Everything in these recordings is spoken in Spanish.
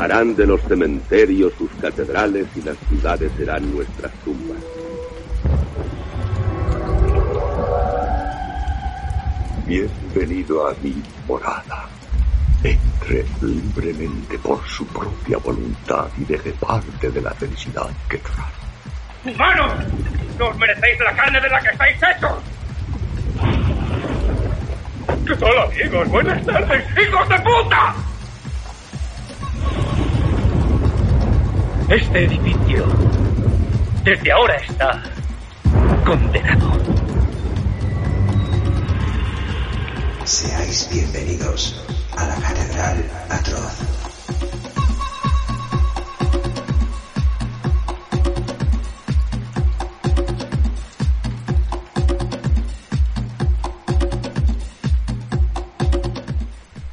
Harán de los cementerios sus catedrales y las ciudades serán nuestras tumbas. Bienvenido a mi morada. Entre libremente por su propia voluntad y deje parte de la felicidad que trae. ¡Humanos! ¡No os merecéis la carne de la que estáis hechos! ¿Qué tal, amigos? Buenas tardes, hijos de puta. Este edificio desde ahora está condenado. Seáis bienvenidos a la Catedral Atroz.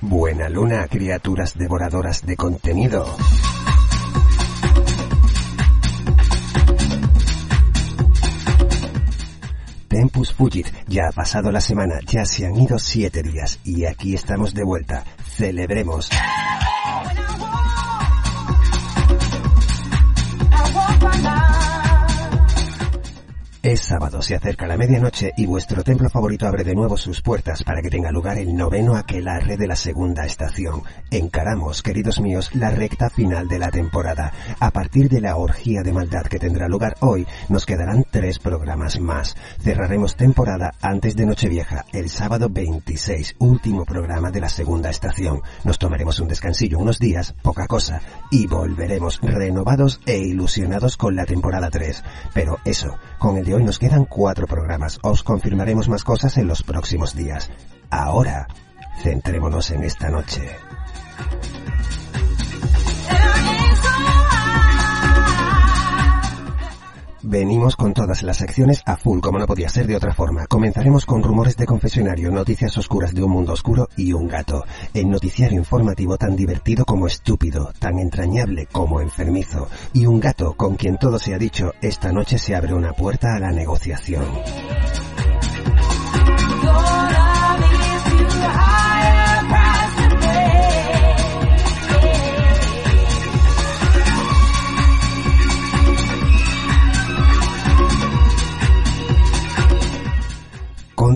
Buena luna, criaturas devoradoras de contenido. Tempus Fugit, ya ha pasado la semana, ya se han ido siete días y aquí estamos de vuelta. Celebremos. Es sábado, se acerca la medianoche y vuestro templo favorito abre de nuevo sus puertas para que tenga lugar el noveno aquelarre de la segunda estación. Encaramos, queridos míos, la recta final de la temporada. A partir de la orgía de maldad que tendrá lugar hoy, nos quedarán tres programas más. Cerraremos temporada antes de Nochevieja, el sábado 26, último programa de la segunda estación. Nos tomaremos un descansillo unos días, poca cosa, y volveremos renovados e ilusionados con la temporada 3. Pero eso, con el de hoy nos quedan cuatro programas. Os confirmaremos más cosas en los próximos días. Ahora, centrémonos en esta noche. Venimos con todas las secciones a full, como no podía ser de otra forma. Comenzaremos con rumores de confesionario, noticias oscuras de un mundo oscuro y un gato. El noticiario informativo tan divertido como estúpido, tan entrañable como enfermizo. Y un gato con quien todo se ha dicho, esta noche se abre una puerta a la negociación.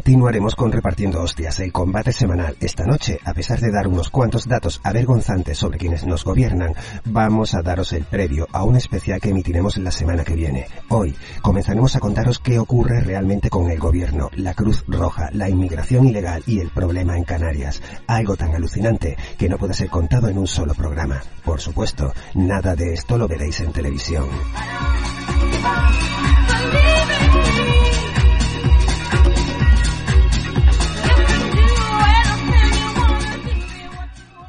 Continuaremos con repartiendo hostias el combate semanal. Esta noche, a pesar de dar unos cuantos datos avergonzantes sobre quienes nos gobiernan, vamos a daros el previo a un especial que emitiremos la semana que viene. Hoy comenzaremos a contaros qué ocurre realmente con el gobierno, la Cruz Roja, la inmigración ilegal y el problema en Canarias. Algo tan alucinante que no puede ser contado en un solo programa. Por supuesto, nada de esto lo veréis en televisión.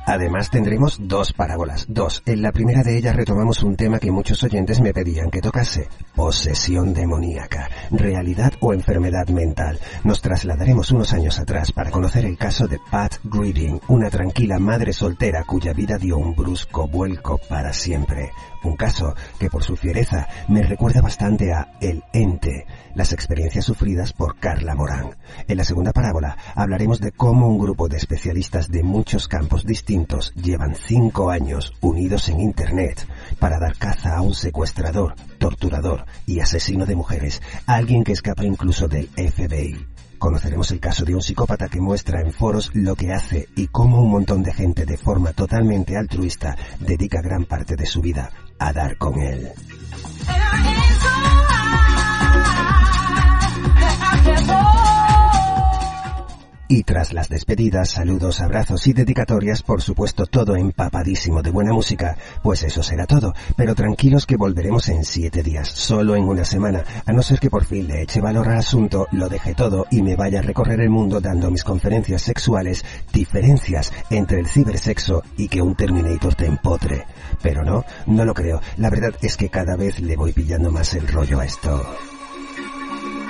Además tendremos dos parábolas, dos. En la primera de ellas retomamos un tema que muchos oyentes me pedían que tocase, posesión demoníaca, realidad o enfermedad mental. Nos trasladaremos unos años atrás para conocer el caso de Pat Greeding, una tranquila madre soltera cuya vida dio un brusco vuelco para siempre. Un caso que por su fiereza me recuerda bastante a El Ente, las experiencias sufridas por Carla Morán. En la segunda parábola hablaremos de cómo un grupo de especialistas de muchos campos distintos llevan cinco años unidos en Internet para dar caza a un secuestrador, torturador y asesino de mujeres, alguien que escapa incluso del FBI. Conoceremos el caso de un psicópata que muestra en foros lo que hace y cómo un montón de gente de forma totalmente altruista dedica gran parte de su vida a dar con él. Y tras las despedidas, saludos, abrazos y dedicatorias, por supuesto todo empapadísimo de buena música, pues eso será todo. Pero tranquilos que volveremos en siete días, solo en una semana, a no ser que por fin le eche valor al asunto, lo deje todo y me vaya a recorrer el mundo dando mis conferencias sexuales, diferencias entre el cibersexo y que un Terminator te empotre. Pero no, no lo creo. La verdad es que cada vez le voy pillando más el rollo a esto.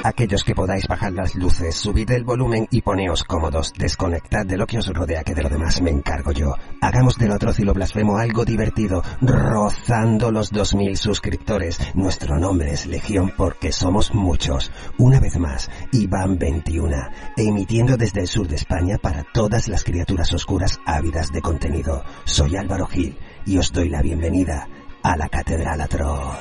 Aquellos que podáis bajar las luces, subid el volumen y poneos cómodos. Desconectad de lo que os rodea, que de lo demás me encargo yo. Hagamos del otro lo blasfemo algo divertido, rozando los 2000 suscriptores. Nuestro nombre es Legión porque somos muchos. Una vez más, Iván 21, emitiendo desde el sur de España para todas las criaturas oscuras ávidas de contenido. Soy Álvaro Gil y os doy la bienvenida a la Catedral Atroz.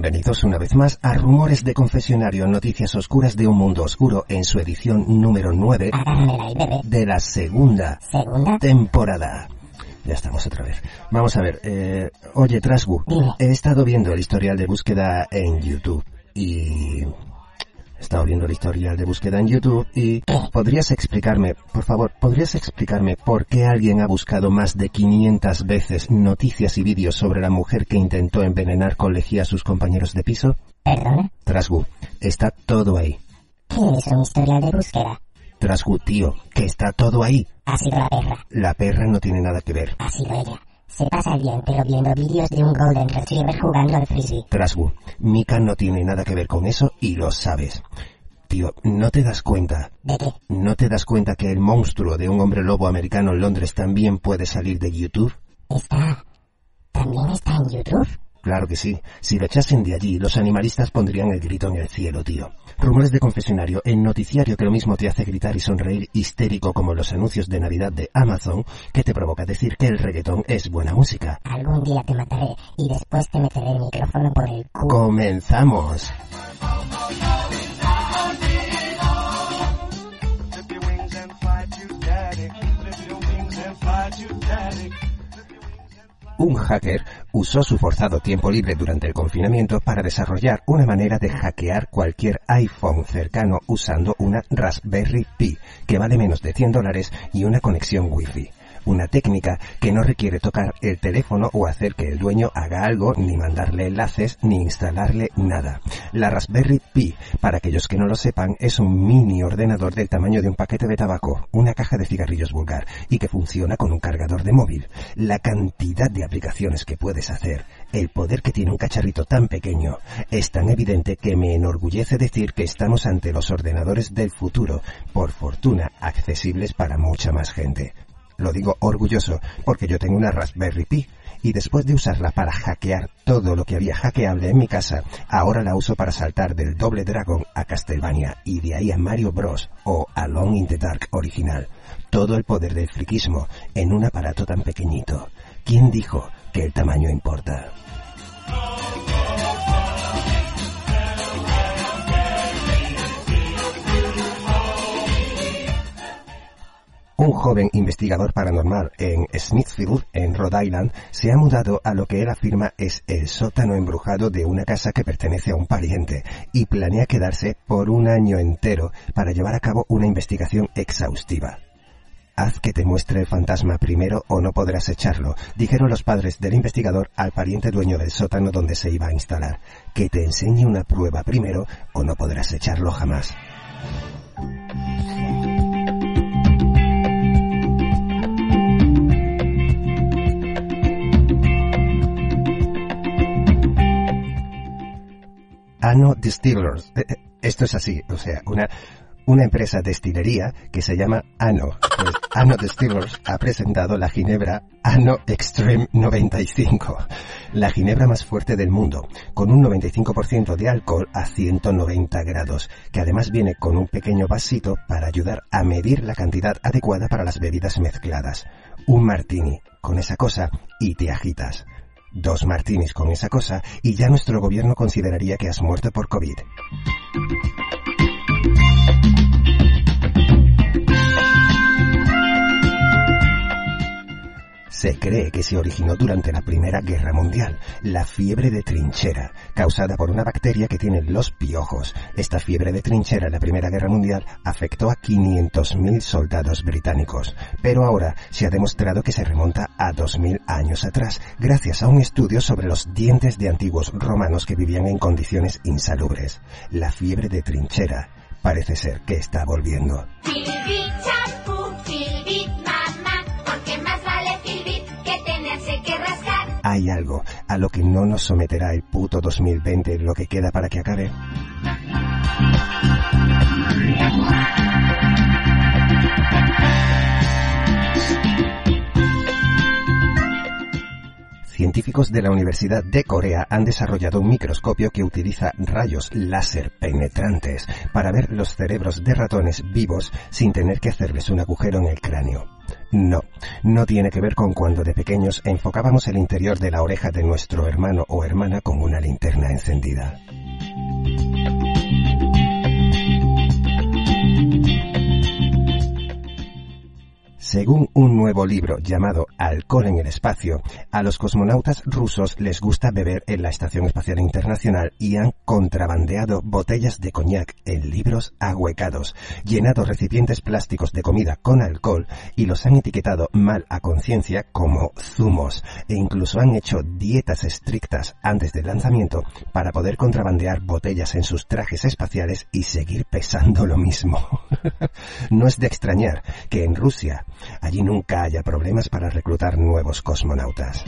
Bienvenidos una vez más a Rumores de Confesionario, noticias oscuras de un mundo oscuro en su edición número 9 de la segunda, temporada. Ya estamos otra vez. Vamos a ver, eh, oye Trasgu, he estado viendo el historial de búsqueda en YouTube y He estado viendo el historial de búsqueda en YouTube y podrías explicarme, por favor, podrías explicarme por qué alguien ha buscado más de 500 veces noticias y vídeos sobre la mujer que intentó envenenar con lejía a sus compañeros de piso? ¿Perdona? Trasgu, está todo ahí. ¿Qué es un historial de búsqueda? Trasgu, tío, que está todo ahí. Ha sido la perra. La perra no tiene nada que ver. Ha sido ella. Se pasa el día entero viendo vídeos de un Golden Retriever jugando al frisbee. Trasgu, Mika no tiene nada que ver con eso y lo sabes. Tío, ¿no te das cuenta? ¿De qué? ¿No te das cuenta que el monstruo de un hombre lobo americano en Londres también puede salir de YouTube? Está... ¿También está en YouTube? Claro que sí. Si lo echasen de allí, los animalistas pondrían el grito en el cielo, tío. Rumores de confesionario, el noticiario que lo mismo te hace gritar y sonreír histérico como los anuncios de Navidad de Amazon, que te provoca decir que el reggaetón es buena música. Algún día te mataré y después te meteré el micrófono por el culo. ¡Comenzamos! Un hacker usó su forzado tiempo libre durante el confinamiento para desarrollar una manera de hackear cualquier iPhone cercano usando una Raspberry Pi, que vale menos de 100 dólares y una conexión Wi-Fi. Una técnica que no requiere tocar el teléfono o hacer que el dueño haga algo, ni mandarle enlaces, ni instalarle nada. La Raspberry Pi, para aquellos que no lo sepan, es un mini ordenador del tamaño de un paquete de tabaco, una caja de cigarrillos vulgar, y que funciona con un cargador de móvil. La cantidad de aplicaciones que puedes hacer, el poder que tiene un cacharrito tan pequeño, es tan evidente que me enorgullece decir que estamos ante los ordenadores del futuro, por fortuna accesibles para mucha más gente. Lo digo orgulloso porque yo tengo una Raspberry Pi y después de usarla para hackear todo lo que había hackeable en mi casa, ahora la uso para saltar del Doble Dragon a Castlevania y de ahí a Mario Bros. o Alone in the Dark original. Todo el poder del friquismo en un aparato tan pequeñito. ¿Quién dijo que el tamaño importa? Un joven investigador paranormal en Smithfield, en Rhode Island, se ha mudado a lo que él afirma es el sótano embrujado de una casa que pertenece a un pariente y planea quedarse por un año entero para llevar a cabo una investigación exhaustiva. Haz que te muestre el fantasma primero o no podrás echarlo, dijeron los padres del investigador al pariente dueño del sótano donde se iba a instalar. Que te enseñe una prueba primero o no podrás echarlo jamás. Ano Distillers. Eh, eh, Esto es así, o sea, una, una empresa destilería que se llama Ano. Pues Ano Distillers ha presentado la ginebra Ano Extreme 95, la ginebra más fuerte del mundo, con un 95% de alcohol a 190 grados, que además viene con un pequeño vasito para ayudar a medir la cantidad adecuada para las bebidas mezcladas. Un martini con esa cosa y te agitas. Dos martinis con esa cosa y ya nuestro gobierno consideraría que has muerto por COVID. Se cree que se originó durante la Primera Guerra Mundial, la fiebre de trinchera, causada por una bacteria que tienen los piojos. Esta fiebre de trinchera en la Primera Guerra Mundial afectó a 500.000 soldados británicos, pero ahora se ha demostrado que se remonta a 2.000 años atrás, gracias a un estudio sobre los dientes de antiguos romanos que vivían en condiciones insalubres. La fiebre de trinchera parece ser que está volviendo. Hay algo a lo que no nos someterá el puto 2020 lo que queda para que acabe. Científicos de la Universidad de Corea han desarrollado un microscopio que utiliza rayos láser penetrantes para ver los cerebros de ratones vivos sin tener que hacerles un agujero en el cráneo. No, no tiene que ver con cuando de pequeños enfocábamos el interior de la oreja de nuestro hermano o hermana con una linterna encendida. Según un nuevo libro llamado Alcohol en el espacio, a los cosmonautas rusos les gusta beber en la Estación Espacial Internacional y han contrabandeado botellas de coñac en libros ahuecados, llenado recipientes plásticos de comida con alcohol y los han etiquetado mal a conciencia como zumos e incluso han hecho dietas estrictas antes del lanzamiento para poder contrabandear botellas en sus trajes espaciales y seguir pesando lo mismo. no es de extrañar que en Rusia allí nunca haya problemas para reclutar nuevos cosmonautas.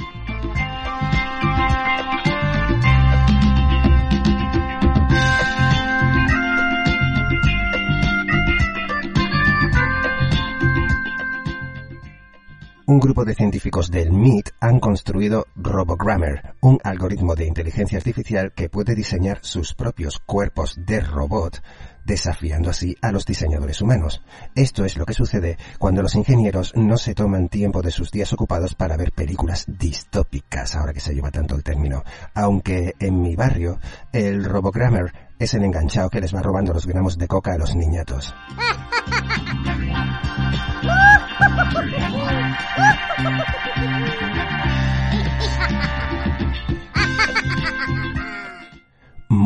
Un grupo de científicos del MIT han construido RoboGrammer, un algoritmo de inteligencia artificial que puede diseñar sus propios cuerpos de robot desafiando así a los diseñadores humanos. Esto es lo que sucede cuando los ingenieros no se toman tiempo de sus días ocupados para ver películas distópicas, ahora que se lleva tanto el término. Aunque en mi barrio, el Robogrammer es el enganchado que les va robando los gramos de coca a los niñatos.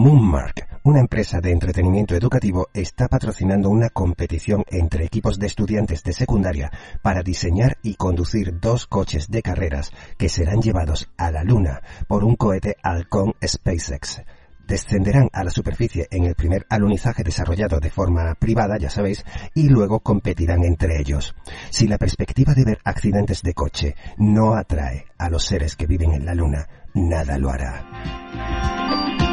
Moonmark, una empresa de entretenimiento educativo está patrocinando una competición entre equipos de estudiantes de secundaria para diseñar y conducir dos coches de carreras que serán llevados a la Luna por un cohete Halcón SpaceX descenderán a la superficie en el primer alunizaje desarrollado de forma privada, ya sabéis, y luego competirán entre ellos. Si la perspectiva de ver accidentes de coche no atrae a los seres que viven en la Luna, nada lo hará.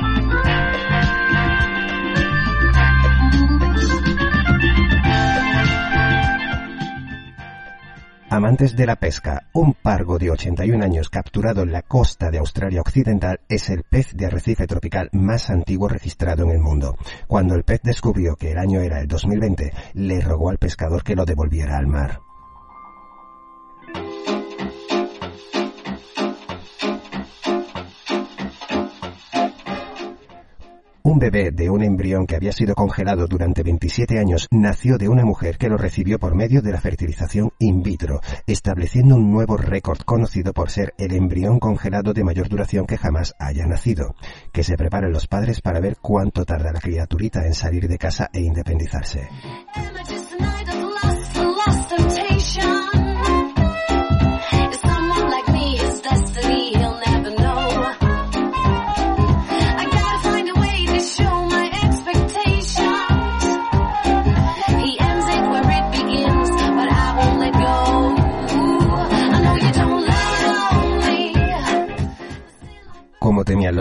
Amantes de la pesca, un pargo de 81 años capturado en la costa de Australia Occidental es el pez de arrecife tropical más antiguo registrado en el mundo. Cuando el pez descubrió que el año era el 2020, le rogó al pescador que lo devolviera al mar. Un bebé de un embrión que había sido congelado durante 27 años nació de una mujer que lo recibió por medio de la fertilización in vitro, estableciendo un nuevo récord conocido por ser el embrión congelado de mayor duración que jamás haya nacido. Que se preparen los padres para ver cuánto tarda la criaturita en salir de casa e independizarse.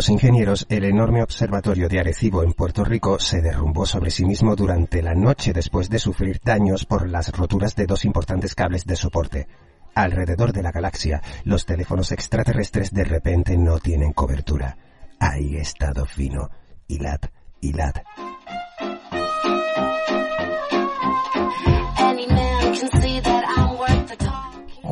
Los ingenieros, el enorme observatorio de Arecibo en Puerto Rico se derrumbó sobre sí mismo durante la noche después de sufrir daños por las roturas de dos importantes cables de soporte. Alrededor de la galaxia, los teléfonos extraterrestres de repente no tienen cobertura. Ahí estado fino. Hilad, hilad.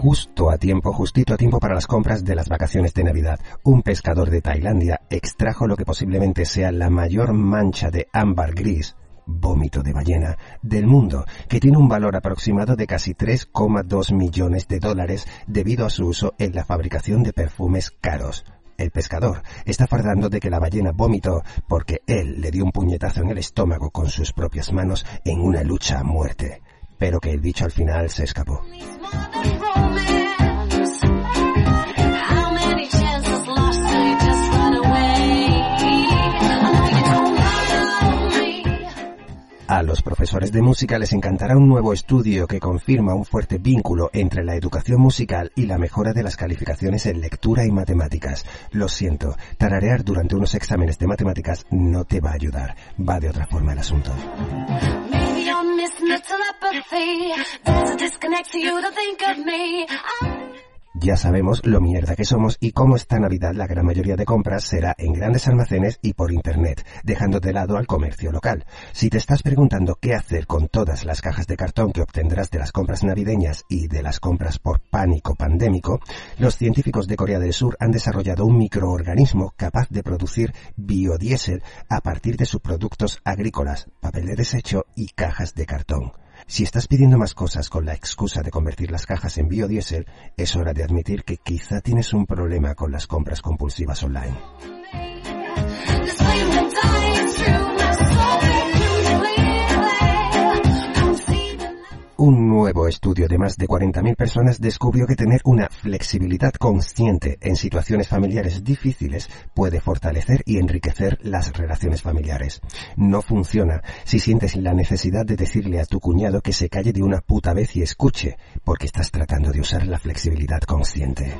Justo a tiempo, justito a tiempo para las compras de las vacaciones de Navidad. Un pescador de Tailandia extrajo lo que posiblemente sea la mayor mancha de ámbar gris vómito de ballena del mundo, que tiene un valor aproximado de casi 3,2 millones de dólares debido a su uso en la fabricación de perfumes caros. El pescador está fardando de que la ballena vomitó porque él le dio un puñetazo en el estómago con sus propias manos en una lucha a muerte, pero que el bicho al final se escapó. A los profesores de música les encantará un nuevo estudio que confirma un fuerte vínculo entre la educación musical y la mejora de las calificaciones en lectura y matemáticas. Lo siento, tararear durante unos exámenes de matemáticas no te va a ayudar. Va de otra forma el asunto. don't miss me telepathy. There's a disconnect, for you to think of me. I'm Ya sabemos lo mierda que somos y cómo esta Navidad la gran mayoría de compras será en grandes almacenes y por Internet, dejando de lado al comercio local. Si te estás preguntando qué hacer con todas las cajas de cartón que obtendrás de las compras navideñas y de las compras por pánico pandémico, los científicos de Corea del Sur han desarrollado un microorganismo capaz de producir biodiesel a partir de subproductos agrícolas, papel de desecho y cajas de cartón. Si estás pidiendo más cosas con la excusa de convertir las cajas en biodiesel, es hora de admitir que quizá tienes un problema con las compras compulsivas online. Un nuevo estudio de más de 40.000 personas descubrió que tener una flexibilidad consciente en situaciones familiares difíciles puede fortalecer y enriquecer las relaciones familiares. No funciona si sientes la necesidad de decirle a tu cuñado que se calle de una puta vez y escuche, porque estás tratando de usar la flexibilidad consciente.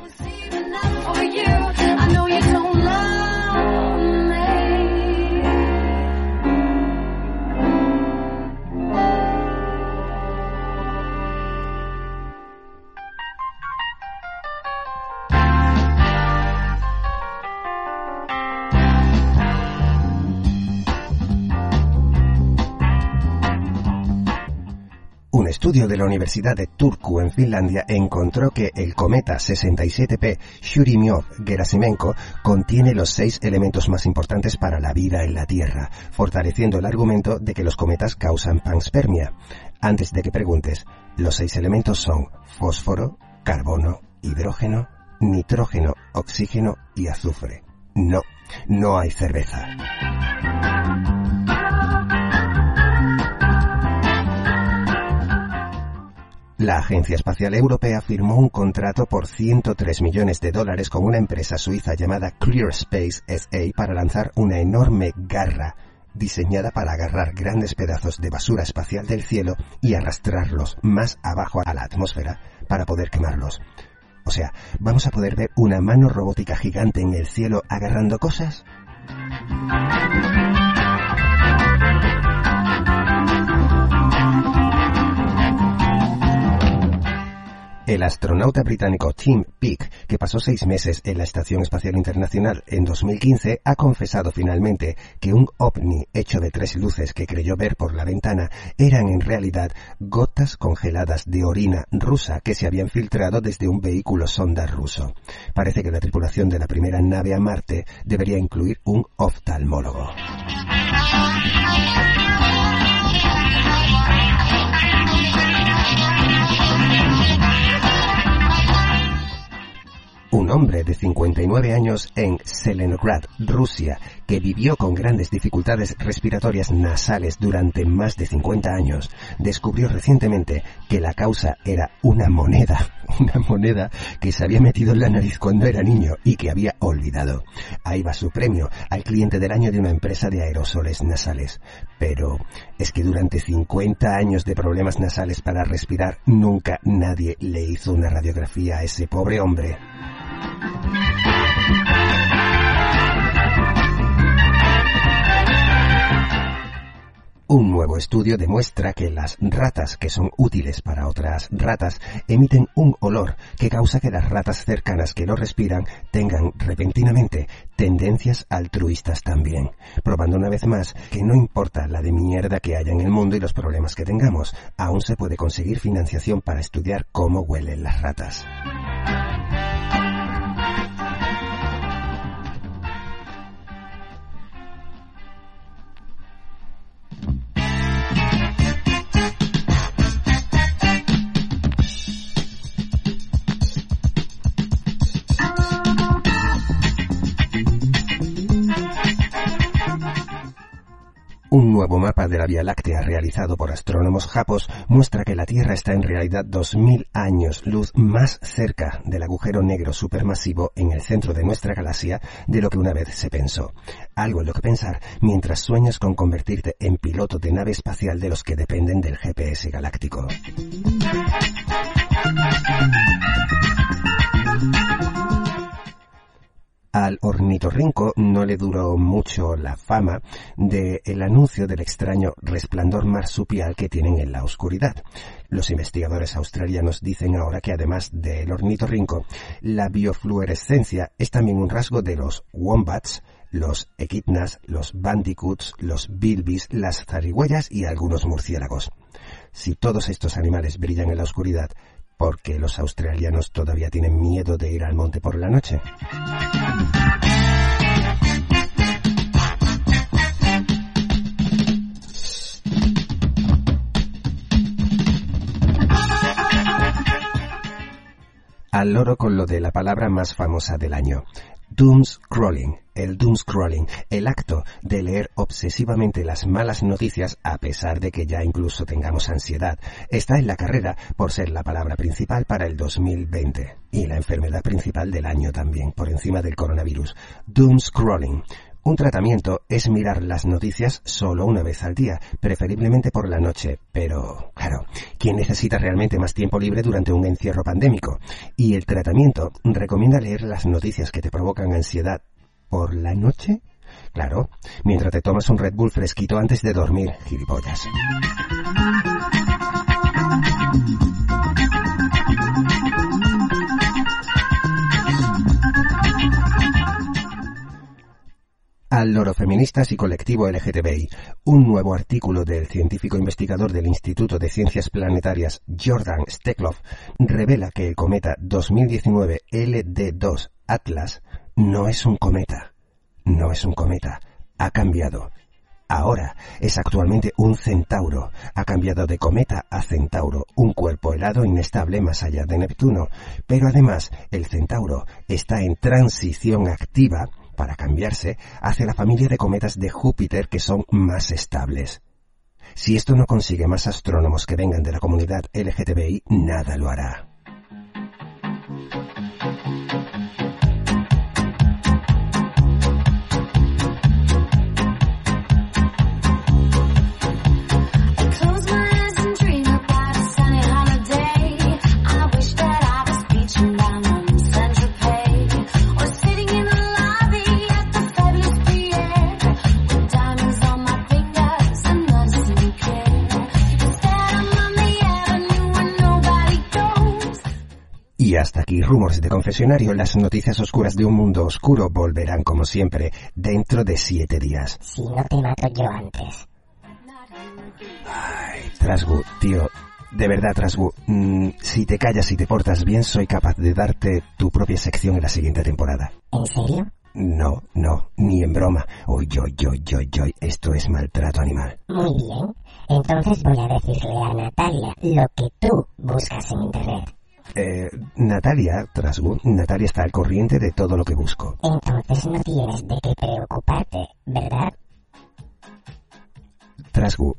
Un estudio de la Universidad de Turku en Finlandia encontró que el cometa 67P Churyumov-Gerasimenko contiene los seis elementos más importantes para la vida en la Tierra, fortaleciendo el argumento de que los cometas causan panspermia. Antes de que preguntes, los seis elementos son fósforo, carbono, hidrógeno, nitrógeno, oxígeno y azufre. No, no hay cerveza. La Agencia Espacial Europea firmó un contrato por 103 millones de dólares con una empresa suiza llamada Clear Space SA para lanzar una enorme garra diseñada para agarrar grandes pedazos de basura espacial del cielo y arrastrarlos más abajo a la atmósfera para poder quemarlos. O sea, ¿vamos a poder ver una mano robótica gigante en el cielo agarrando cosas? El astronauta británico Tim Peake, que pasó seis meses en la Estación Espacial Internacional en 2015, ha confesado finalmente que un ovni hecho de tres luces que creyó ver por la ventana eran en realidad gotas congeladas de orina rusa que se habían filtrado desde un vehículo sonda ruso. Parece que la tripulación de la primera nave a Marte debería incluir un oftalmólogo. Un hombre de 59 años en Selenograd, Rusia, que vivió con grandes dificultades respiratorias nasales durante más de 50 años, descubrió recientemente que la causa era una moneda, una moneda que se había metido en la nariz cuando era niño y que había olvidado. Ahí va su premio al cliente del año de una empresa de aerosoles nasales. Pero es que durante 50 años de problemas nasales para respirar, nunca nadie le hizo una radiografía a ese pobre hombre. Un nuevo estudio demuestra que las ratas que son útiles para otras ratas emiten un olor que causa que las ratas cercanas que lo respiran tengan repentinamente tendencias altruistas también, probando una vez más que no importa la de mierda que haya en el mundo y los problemas que tengamos, aún se puede conseguir financiación para estudiar cómo huelen las ratas. Un nuevo mapa de la Vía Láctea realizado por astrónomos japos muestra que la Tierra está en realidad 2000 años luz más cerca del agujero negro supermasivo en el centro de nuestra galaxia de lo que una vez se pensó. Algo en lo que pensar mientras sueñas con convertirte en piloto de nave espacial de los que dependen del GPS galáctico. Al ornitorrinco no le duró mucho la fama del el anuncio del extraño resplandor marsupial que tienen en la oscuridad. Los investigadores australianos dicen ahora que además del ornitorrinco, la biofluorescencia es también un rasgo de los wombats, los equidnas, los bandicoots, los bilbis, las zarigüeyas y algunos murciélagos. Si todos estos animales brillan en la oscuridad, porque los australianos todavía tienen miedo de ir al monte por la noche. Al loro con lo de la palabra más famosa del año. Doomscrolling, el doomscrolling, el acto de leer obsesivamente las malas noticias a pesar de que ya incluso tengamos ansiedad, está en la carrera por ser la palabra principal para el 2020 y la enfermedad principal del año también, por encima del coronavirus. Doomscrolling. Un tratamiento es mirar las noticias solo una vez al día, preferiblemente por la noche, pero, claro, ¿quién necesita realmente más tiempo libre durante un encierro pandémico? Y el tratamiento recomienda leer las noticias que te provocan ansiedad por la noche. Claro, mientras te tomas un Red Bull fresquito antes de dormir, gilipollas. Al loro feministas y colectivo LGTBI. Un nuevo artículo del científico investigador del Instituto de Ciencias Planetarias Jordan Steklov revela que el cometa 2019 LD2 Atlas no es un cometa. No es un cometa. Ha cambiado. Ahora es actualmente un centauro. Ha cambiado de cometa a centauro, un cuerpo helado inestable más allá de Neptuno. Pero además, el centauro está en transición activa para cambiarse hacia la familia de cometas de Júpiter que son más estables. Si esto no consigue más astrónomos que vengan de la comunidad LGTBI, nada lo hará. Y hasta aquí Rumores de Confesionario, las noticias oscuras de un mundo oscuro volverán como siempre dentro de siete días. Si no te mato yo antes. Trasgu, tío, de verdad Trasgu, mm, si te callas y te portas bien soy capaz de darte tu propia sección en la siguiente temporada. ¿En serio? No, no, ni en broma. Uy, yo, yo, yo, yo, esto es maltrato animal. Muy bien. Entonces voy a decirle a Natalia lo que tú buscas en Internet. Eh, Natalia, Trasgu, Natalia está al corriente de todo lo que busco. Entonces no tienes de qué preocuparte, ¿verdad? Trasgu,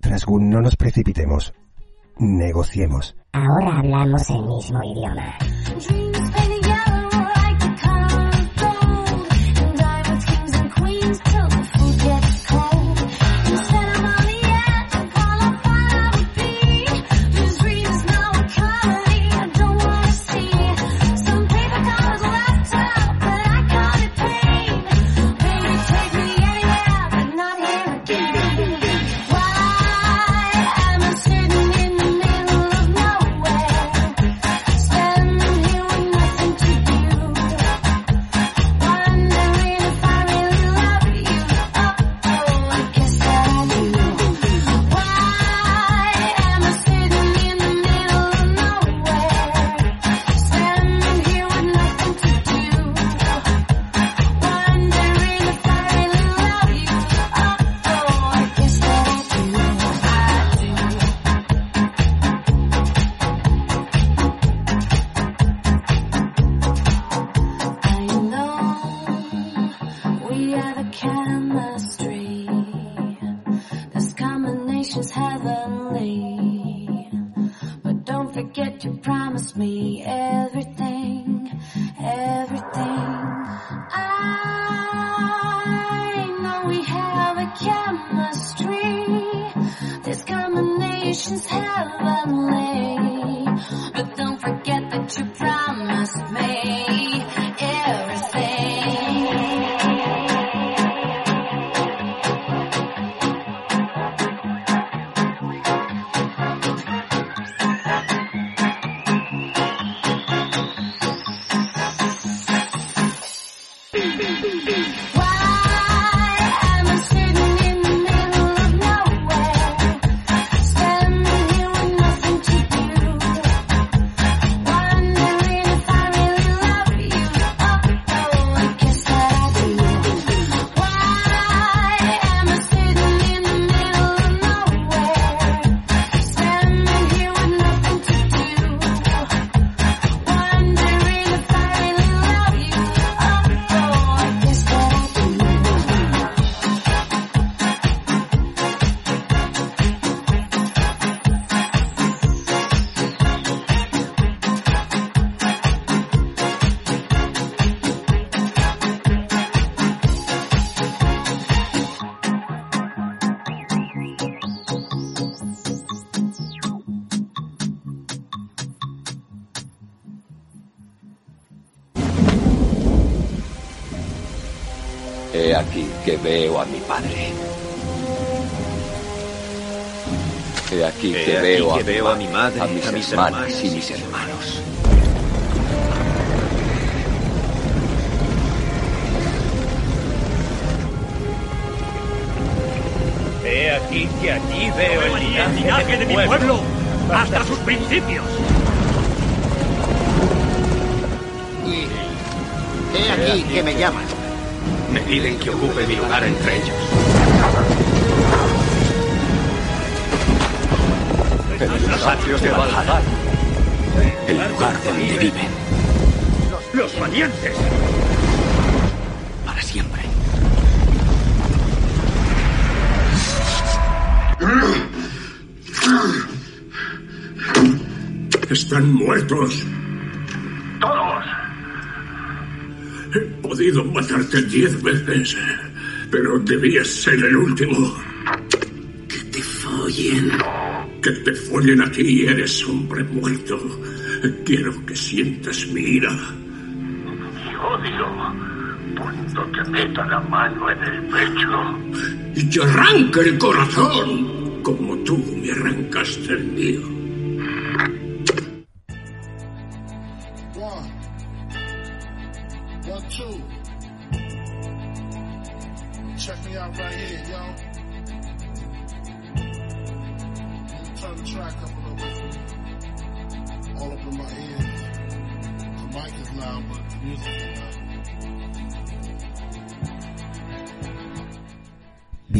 Trasgu, no nos precipitemos. Negociemos. Ahora hablamos el mismo idioma. Que veo a mi padre. He aquí He que, aquí veo, que a, veo a mi madre, a mis, a mis hermanas hermanos. y mis hermanos. He aquí que allí veo el linaje, de, mi pueblo, hasta sus principios. He aquí que me llaman piden que ocupe mi lugar entre ellos. En los atrios de Valhalla, el lugar donde viven. ¡Los valientes! Para siempre. Están muertos. Todos. He podido matarte diez veces, pero debías ser el último. Que te follen. Que te follen a ti, eres hombre muerto. Quiero que sientas mi ira. Mi odio. Cuando te meta la mano en el pecho. Y te arranque el corazón, como tú me arrancaste el mío.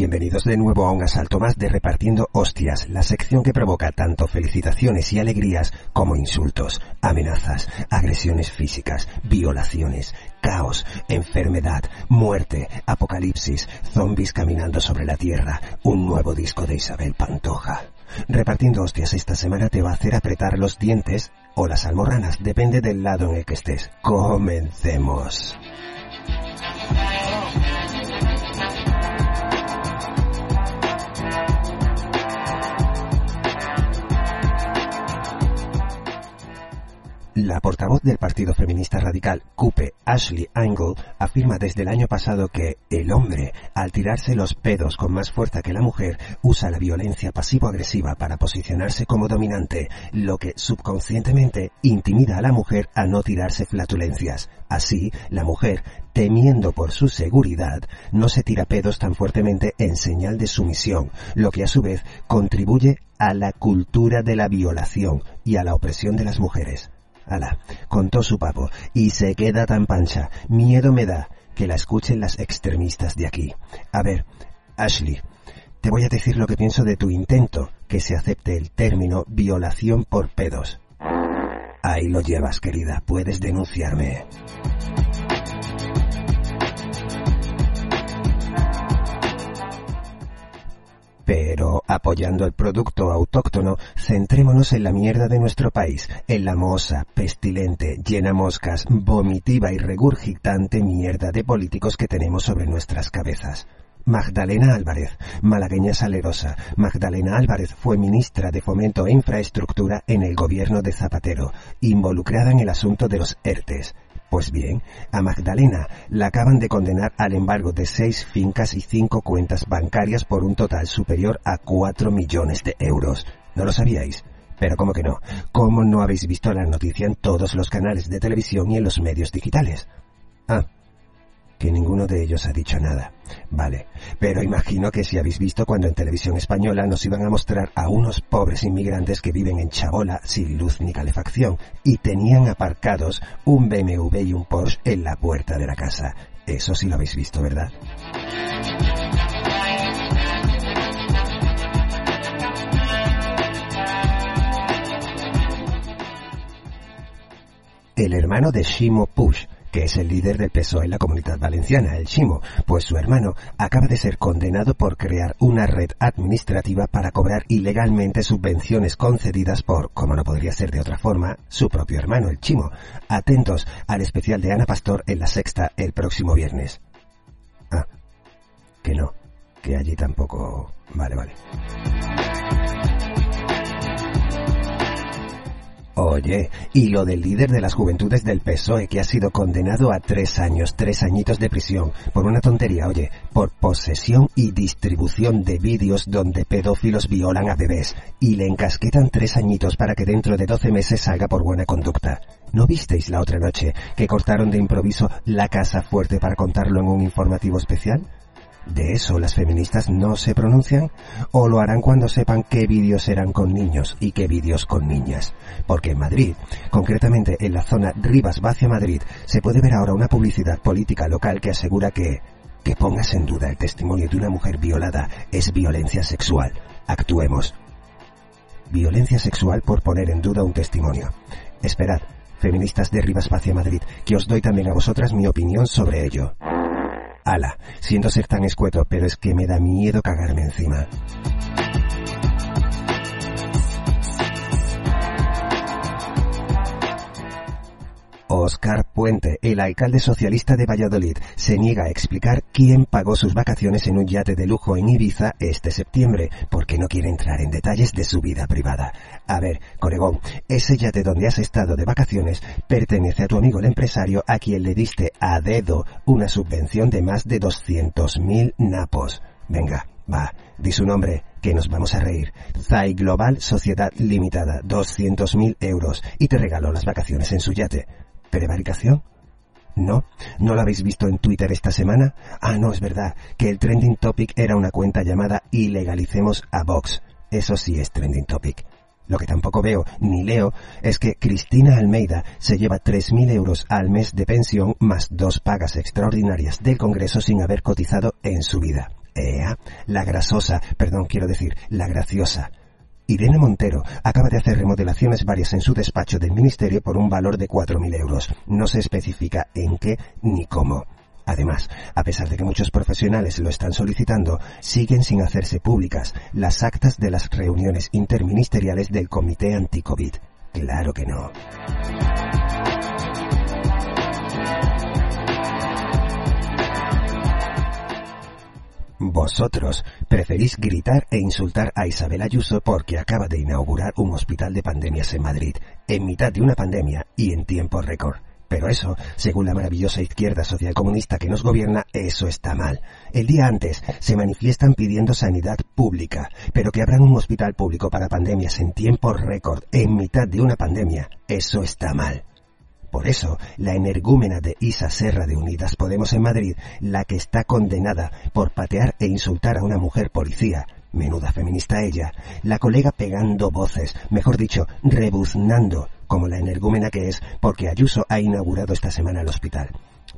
Bienvenidos de nuevo a un asalto más de Repartiendo Hostias, la sección que provoca tanto felicitaciones y alegrías como insultos, amenazas, agresiones físicas, violaciones, caos, enfermedad, muerte, apocalipsis, zombies caminando sobre la tierra, un nuevo disco de Isabel Pantoja. Repartiendo hostias esta semana te va a hacer apretar los dientes o las almorranas, depende del lado en el que estés. Comencemos. La portavoz del Partido Feminista Radical, CUPE, Ashley Angle, afirma desde el año pasado que el hombre, al tirarse los pedos con más fuerza que la mujer, usa la violencia pasivo-agresiva para posicionarse como dominante, lo que subconscientemente intimida a la mujer a no tirarse flatulencias. Así, la mujer, temiendo por su seguridad, no se tira pedos tan fuertemente en señal de sumisión, lo que a su vez contribuye a la cultura de la violación y a la opresión de las mujeres. Ala, contó su papo, y se queda tan pancha. Miedo me da que la escuchen las extremistas de aquí. A ver, Ashley, te voy a decir lo que pienso de tu intento, que se acepte el término violación por pedos. Ahí lo llevas, querida, puedes denunciarme. Pero, apoyando el producto autóctono, centrémonos en la mierda de nuestro país, en la mosa, pestilente, llena moscas, vomitiva y regurgitante mierda de políticos que tenemos sobre nuestras cabezas. Magdalena Álvarez, malagueña salerosa. Magdalena Álvarez fue ministra de Fomento e Infraestructura en el gobierno de Zapatero, involucrada en el asunto de los ERTES. Pues bien, a Magdalena la acaban de condenar al embargo de seis fincas y cinco cuentas bancarias por un total superior a cuatro millones de euros. ¿No lo sabíais? Pero ¿cómo que no? ¿Cómo no habéis visto la noticia en todos los canales de televisión y en los medios digitales? Ah, que ninguno de ellos ha dicho nada. Vale, pero imagino que si habéis visto cuando en televisión española nos iban a mostrar a unos pobres inmigrantes que viven en Chabola sin luz ni calefacción y tenían aparcados un BMW y un Porsche en la puerta de la casa. Eso sí lo habéis visto, ¿verdad? El hermano de Shimo Push, que es el líder del PSOE en la comunidad valenciana, el Shimo, pues su hermano acaba de ser condenado por crear una red administrativa para cobrar ilegalmente subvenciones concedidas por, como no podría ser de otra forma, su propio hermano, el Chimo. Atentos al especial de Ana Pastor en la sexta el próximo viernes. Ah, que no, que allí tampoco... Vale, vale. Oye, y lo del líder de las juventudes del PSOE que ha sido condenado a tres años, tres añitos de prisión, por una tontería, oye, por posesión y distribución de vídeos donde pedófilos violan a bebés, y le encasquetan tres añitos para que dentro de doce meses salga por buena conducta. ¿No visteis la otra noche que cortaron de improviso la casa fuerte para contarlo en un informativo especial? ¿De eso las feministas no se pronuncian? ¿O lo harán cuando sepan qué vídeos serán con niños y qué vídeos con niñas? Porque en Madrid, concretamente en la zona Rivas-Vacia-Madrid, se puede ver ahora una publicidad política local que asegura que que pongas en duda el testimonio de una mujer violada es violencia sexual. Actuemos. Violencia sexual por poner en duda un testimonio. Esperad, feministas de Rivas-Vacia-Madrid, que os doy también a vosotras mi opinión sobre ello. Ala, siento ser tan escueto, pero es que me da miedo cagarme encima. Oscar Puente, el alcalde socialista de Valladolid, se niega a explicar quién pagó sus vacaciones en un yate de lujo en Ibiza este septiembre, porque no quiere entrar en detalles de su vida privada. A ver, Coregón, ese yate donde has estado de vacaciones pertenece a tu amigo el empresario a quien le diste a dedo una subvención de más de 200.000 napos. Venga, va, di su nombre, que nos vamos a reír. Zai Global Sociedad Limitada, 200.000 euros, y te regaló las vacaciones en su yate. ¿Prevaricación? ¿No? ¿No lo habéis visto en Twitter esta semana? Ah, no, es verdad, que el trending topic era una cuenta llamada Ilegalicemos a Vox. Eso sí es trending topic. Lo que tampoco veo ni leo es que Cristina Almeida se lleva 3.000 euros al mes de pensión más dos pagas extraordinarias del Congreso sin haber cotizado en su vida. Ea, la grasosa, perdón, quiero decir, la graciosa. Irene Montero acaba de hacer remodelaciones varias en su despacho del Ministerio por un valor de 4.000 euros. No se especifica en qué ni cómo. Además, a pesar de que muchos profesionales lo están solicitando, siguen sin hacerse públicas las actas de las reuniones interministeriales del Comité Anticovid. Claro que no. Vosotros preferís gritar e insultar a Isabel Ayuso porque acaba de inaugurar un hospital de pandemias en Madrid, en mitad de una pandemia y en tiempo récord. Pero eso, según la maravillosa izquierda socialcomunista que nos gobierna, eso está mal. El día antes se manifiestan pidiendo sanidad pública, pero que abran un hospital público para pandemias en tiempo récord, en mitad de una pandemia, eso está mal. Por eso, la energúmena de Isa Serra de Unidas Podemos en Madrid, la que está condenada por patear e insultar a una mujer policía, menuda feminista ella, la colega pegando voces, mejor dicho, rebuznando, como la energúmena que es, porque Ayuso ha inaugurado esta semana el hospital.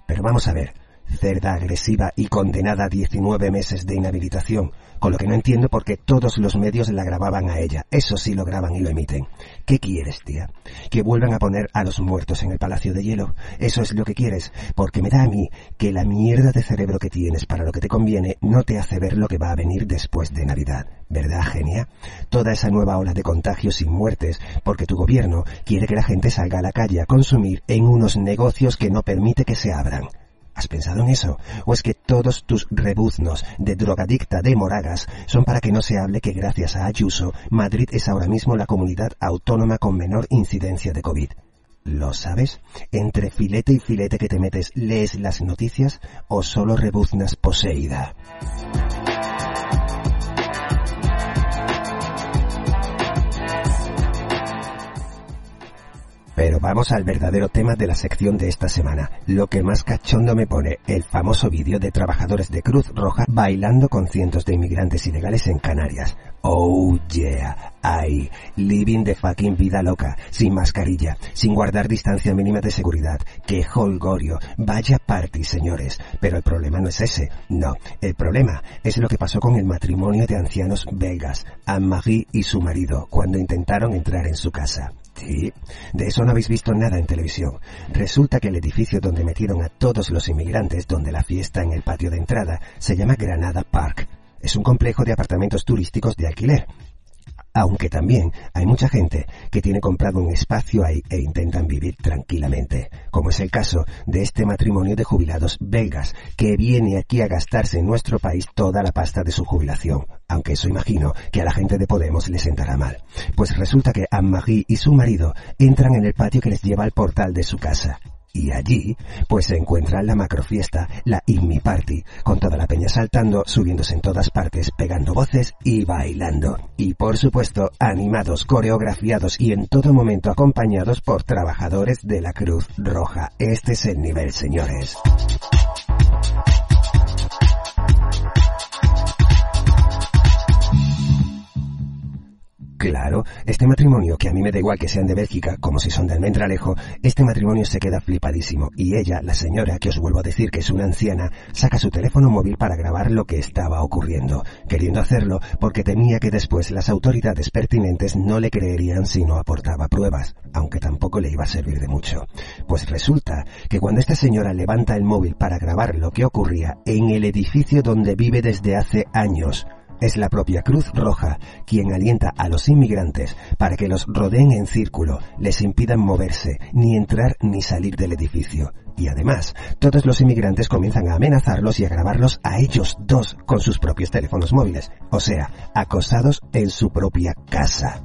Pero vamos a ver, cerda agresiva y condenada a 19 meses de inhabilitación, con lo que no entiendo por qué todos los medios la grababan a ella. Eso sí lo graban y lo emiten. ¿Qué quieres, tía? ¿Que vuelvan a poner a los muertos en el Palacio de Hielo? Eso es lo que quieres, porque me da a mí que la mierda de cerebro que tienes para lo que te conviene no te hace ver lo que va a venir después de Navidad. ¿Verdad, genia? Toda esa nueva ola de contagios y muertes, porque tu gobierno quiere que la gente salga a la calle a consumir en unos negocios que no permite que se abran. ¿Has pensado en eso? ¿O es que todos tus rebuznos de drogadicta de Moragas son para que no se hable que gracias a Ayuso, Madrid es ahora mismo la comunidad autónoma con menor incidencia de COVID? ¿Lo sabes? Entre filete y filete que te metes, ¿lees las noticias o solo rebuznas poseída? Pero vamos al verdadero tema de la sección de esta semana. Lo que más cachondo me pone, el famoso vídeo de trabajadores de Cruz Roja bailando con cientos de inmigrantes ilegales en Canarias. Oh yeah, ay, living the fucking vida loca, sin mascarilla, sin guardar distancia mínima de seguridad. ¡Qué holgorio! Vaya party, señores. Pero el problema no es ese, no. El problema es lo que pasó con el matrimonio de ancianos belgas, Anne-Marie y su marido, cuando intentaron entrar en su casa. Sí, de eso no habéis visto nada en televisión. Resulta que el edificio donde metieron a todos los inmigrantes, donde la fiesta en el patio de entrada, se llama Granada Park. Es un complejo de apartamentos turísticos de alquiler. Aunque también hay mucha gente que tiene comprado un espacio ahí e intentan vivir tranquilamente, como es el caso de este matrimonio de jubilados belgas, que viene aquí a gastarse en nuestro país toda la pasta de su jubilación, aunque eso imagino que a la gente de Podemos les sentará mal. Pues resulta que Anne-Marie y su marido entran en el patio que les lleva al portal de su casa. Y allí, pues se encuentra la macrofiesta, la Inmi Party, con toda la peña saltando, subiéndose en todas partes, pegando voces y bailando. Y por supuesto, animados, coreografiados y en todo momento acompañados por trabajadores de la Cruz Roja. Este es el nivel, señores. Claro, este matrimonio, que a mí me da igual que sean de Bélgica, como si son de Almendralejo, este matrimonio se queda flipadísimo. Y ella, la señora, que os vuelvo a decir que es una anciana, saca su teléfono móvil para grabar lo que estaba ocurriendo, queriendo hacerlo porque temía que después las autoridades pertinentes no le creerían si no aportaba pruebas, aunque tampoco le iba a servir de mucho. Pues resulta que cuando esta señora levanta el móvil para grabar lo que ocurría en el edificio donde vive desde hace años, Es la propia Cruz Roja quien alienta a los inmigrantes para que los rodeen en círculo, les impidan moverse, ni entrar ni salir del edificio. Y además, todos los inmigrantes comienzan a amenazarlos y a grabarlos a ellos dos con sus propios teléfonos móviles, o sea, acosados en su propia casa.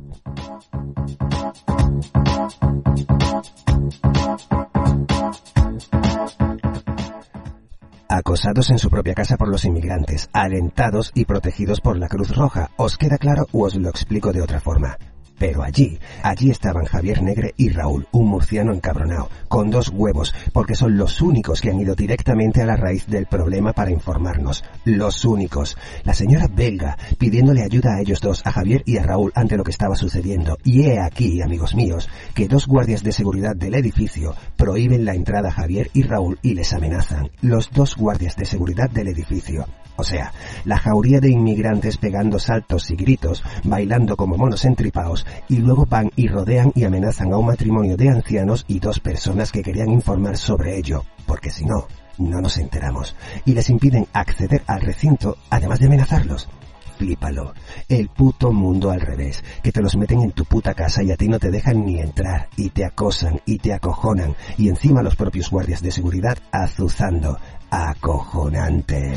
Acosados en su propia casa por los inmigrantes, alentados y protegidos por la Cruz Roja. ¿Os queda claro o os lo explico de otra forma? Pero allí, allí estaban Javier Negre y Raúl, un murciano encabronado, con dos huevos, porque son los únicos que han ido directamente a la raíz del problema para informarnos. Los únicos. La señora belga pidiéndole ayuda a ellos dos, a Javier y a Raúl, ante lo que estaba sucediendo. Y he aquí, amigos míos, que dos guardias de seguridad del edificio prohíben la entrada a Javier y Raúl y les amenazan. Los dos guardias de seguridad del edificio. O sea, la jauría de inmigrantes pegando saltos y gritos, bailando como monos entripaos, y luego van y rodean y amenazan a un matrimonio de ancianos y dos personas que querían informar sobre ello, porque si no, no nos enteramos, y les impiden acceder al recinto, además de amenazarlos. Flípalo. El puto mundo al revés, que te los meten en tu puta casa y a ti no te dejan ni entrar, y te acosan y te acojonan, y encima los propios guardias de seguridad azuzando. Acojonante.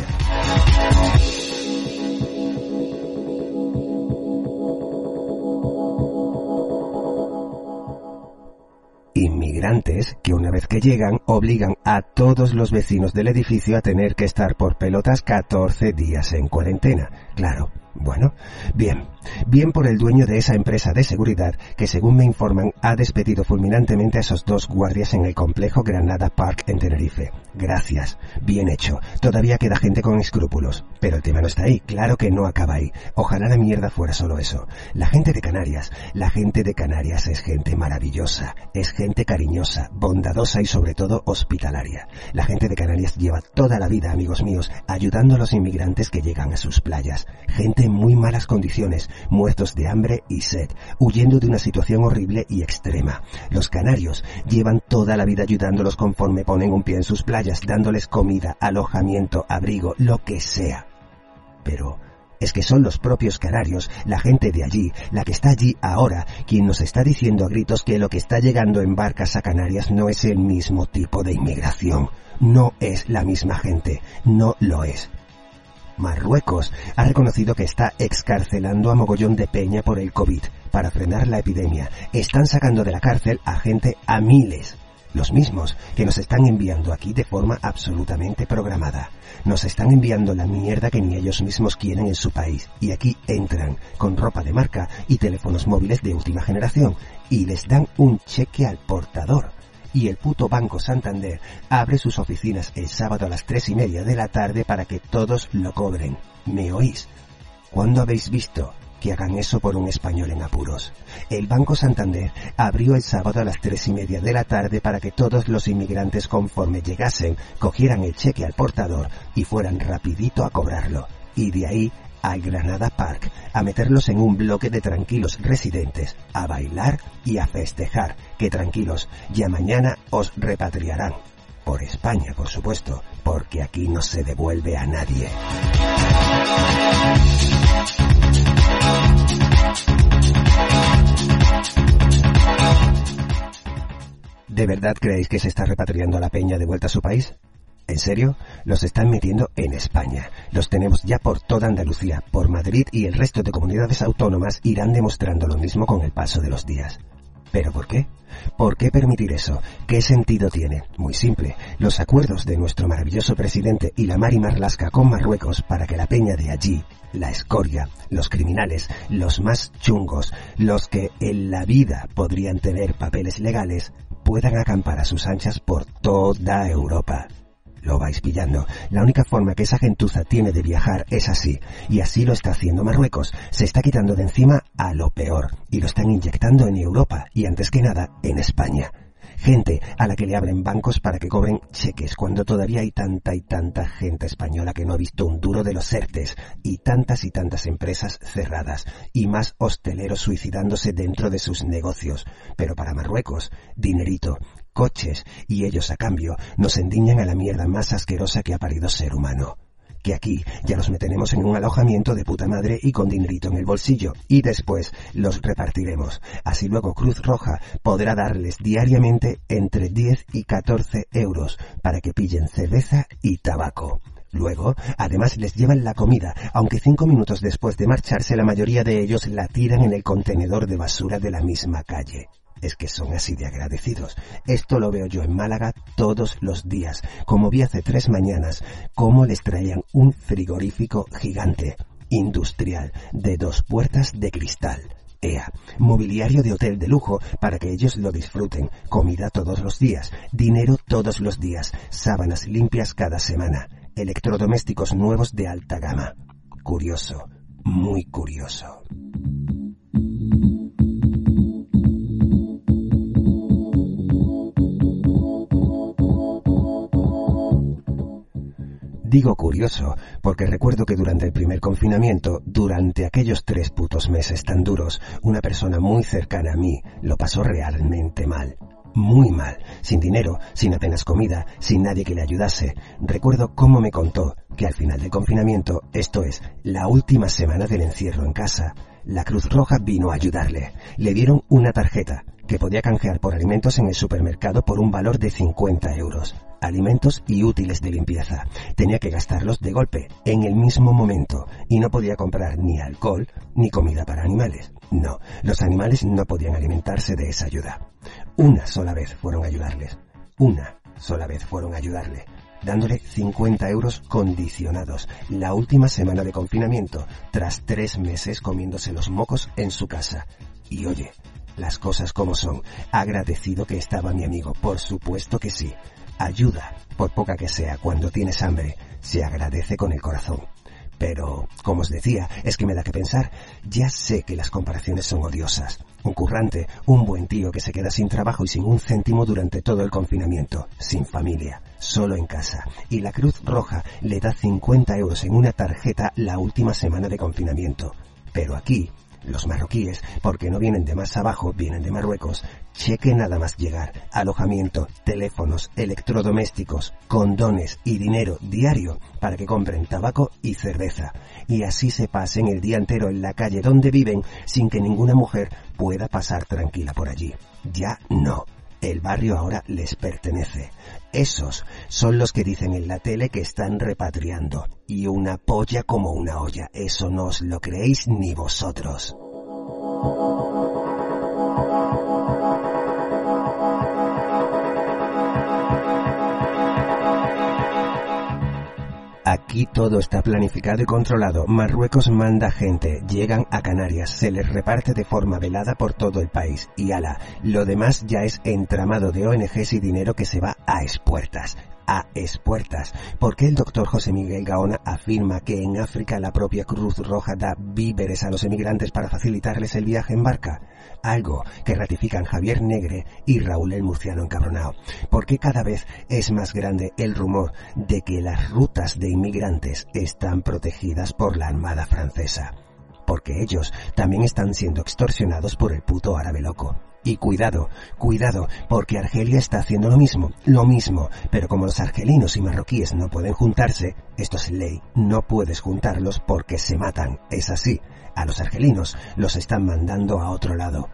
Inmigrantes que una vez que llegan obligan a todos los vecinos del edificio a tener que estar por pelotas 14 días en cuarentena. Claro, bueno, bien, bien por el dueño de esa empresa de seguridad que según me informan ha despedido fulminantemente a esos dos guardias en el complejo Granada Park en Tenerife. Gracias, bien hecho. Todavía queda gente con escrúpulos, pero el tema no está ahí, claro que no acaba ahí. Ojalá la mierda fuera solo eso. La gente de Canarias, la gente de Canarias es gente maravillosa, es gente cariñosa, bondadosa y sobre todo hospitalaria. La gente de Canarias lleva toda la vida, amigos míos, ayudando a los inmigrantes que llegan a sus playas. Gente en muy malas condiciones, muertos de hambre y sed, huyendo de una situación horrible y extrema. Los canarios llevan toda la vida ayudándolos conforme ponen un pie en sus playas, dándoles comida, alojamiento, abrigo, lo que sea. Pero es que son los propios canarios, la gente de allí, la que está allí ahora, quien nos está diciendo a gritos que lo que está llegando en barcas a Canarias no es el mismo tipo de inmigración. No es la misma gente, no lo es. Marruecos ha reconocido que está excarcelando a mogollón de peña por el COVID para frenar la epidemia. Están sacando de la cárcel a gente a miles. Los mismos que nos están enviando aquí de forma absolutamente programada. Nos están enviando la mierda que ni ellos mismos quieren en su país. Y aquí entran con ropa de marca y teléfonos móviles de última generación. Y les dan un cheque al portador y el puto Banco Santander abre sus oficinas el sábado a las tres y media de la tarde para que todos lo cobren. ¿Me oís? ¿Cuándo habéis visto que hagan eso por un español en apuros? El Banco Santander abrió el sábado a las tres y media de la tarde para que todos los inmigrantes conforme llegasen cogieran el cheque al portador y fueran rapidito a cobrarlo. Y de ahí al Granada Park, a meterlos en un bloque de tranquilos residentes, a bailar y a festejar, que tranquilos, ya mañana os repatriarán. Por España, por supuesto, porque aquí no se devuelve a nadie. ¿De verdad creéis que se está repatriando a la peña de vuelta a su país? ¿En serio? Los están metiendo en España. Los tenemos ya por toda Andalucía, por Madrid y el resto de comunidades autónomas irán demostrando lo mismo con el paso de los días. ¿Pero por qué? ¿Por qué permitir eso? ¿Qué sentido tiene? Muy simple. Los acuerdos de nuestro maravilloso presidente y la Mari Marlasca con Marruecos para que la peña de allí, la escoria, los criminales, los más chungos, los que en la vida podrían tener papeles legales, puedan acampar a sus anchas por toda Europa. Lo vais pillando. La única forma que esa gentuza tiene de viajar es así. Y así lo está haciendo Marruecos. Se está quitando de encima a lo peor. Y lo están inyectando en Europa. Y antes que nada, en España. Gente a la que le abren bancos para que cobren cheques cuando todavía hay tanta y tanta gente española que no ha visto un duro de los ERTES y tantas y tantas empresas cerradas y más hosteleros suicidándose dentro de sus negocios. Pero para Marruecos, dinerito, coches y ellos a cambio nos endiñan a la mierda más asquerosa que ha parido ser humano. que aquí ya los meteremos en un alojamiento de puta madre y con dinerito en el bolsillo y después los repartiremos. Así luego Cruz Roja podrá darles diariamente entre 10 y 14 euros para que pillen cerveza y tabaco. Luego, además les llevan la comida, aunque cinco minutos después de marcharse la mayoría de ellos la tiran en el contenedor de basura de la misma calle. Es que son así de agradecidos. Esto lo veo yo en Málaga todos los días, como vi hace tres mañanas, cómo les traían un frigorífico gigante, industrial, de dos puertas de cristal. EA, mobiliario de hotel de lujo para que ellos lo disfruten, comida todos los días, dinero todos los días, sábanas limpias cada semana, electrodomésticos nuevos de alta gama. Curioso, muy curioso. Digo curioso, porque recuerdo que durante el primer confinamiento, durante aquellos tres putos meses tan duros, una persona muy cercana a mí lo pasó realmente mal. Muy mal, sin dinero, sin apenas comida, sin nadie que le ayudase. Recuerdo cómo me contó que al final del confinamiento, esto es, la última semana del encierro en casa, la Cruz Roja vino a ayudarle. Le dieron una tarjeta que podía canjear por alimentos en el supermercado por un valor de 50 euros. Alimentos y útiles de limpieza. Tenía que gastarlos de golpe, en el mismo momento, y no podía comprar ni alcohol ni comida para animales. No, los animales no podían alimentarse de esa ayuda. Una sola vez fueron a ayudarles. Una sola vez fueron a ayudarle dándole 50 euros condicionados la última semana de confinamiento, tras tres meses comiéndose los mocos en su casa. Y oye, las cosas como son, agradecido que estaba mi amigo, por supuesto que sí. Ayuda, por poca que sea, cuando tienes hambre, se agradece con el corazón. Pero, como os decía, es que me da que pensar. Ya sé que las comparaciones son odiosas. Un currante, un buen tío que se queda sin trabajo y sin un céntimo durante todo el confinamiento, sin familia, solo en casa. Y la Cruz Roja le da 50 euros en una tarjeta la última semana de confinamiento. Pero aquí, los marroquíes, porque no vienen de más abajo, vienen de Marruecos, cheque nada más llegar, alojamiento, teléfonos, electrodomésticos, condones y dinero diario para que compren tabaco y cerveza. Y así se pasen el día entero en la calle donde viven sin que ninguna mujer pueda pasar tranquila por allí. Ya no. El barrio ahora les pertenece. Esos son los que dicen en la tele que están repatriando. Y una polla como una olla. Eso no os lo creéis ni vosotros. Aquí todo está planificado y controlado. Marruecos manda gente, llegan a Canarias, se les reparte de forma velada por todo el país. Y ala, lo demás ya es entramado de ONGs y dinero que se va a expuertas. A expuertas. ¿Por qué el doctor José Miguel Gaona afirma que en África la propia Cruz Roja da víveres a los emigrantes para facilitarles el viaje en barca? Algo que ratifican Javier Negre y Raúl el Murciano encabronado. ¿Por qué cada vez es más grande el rumor de que las rutas de inmigrantes están protegidas por la Armada Francesa? Porque ellos también están siendo extorsionados por el puto árabe loco. Y cuidado, cuidado, porque Argelia está haciendo lo mismo, lo mismo, pero como los argelinos y marroquíes no pueden juntarse, esto es ley, no puedes juntarlos porque se matan, es así. A los argelinos los están mandando a otro lado,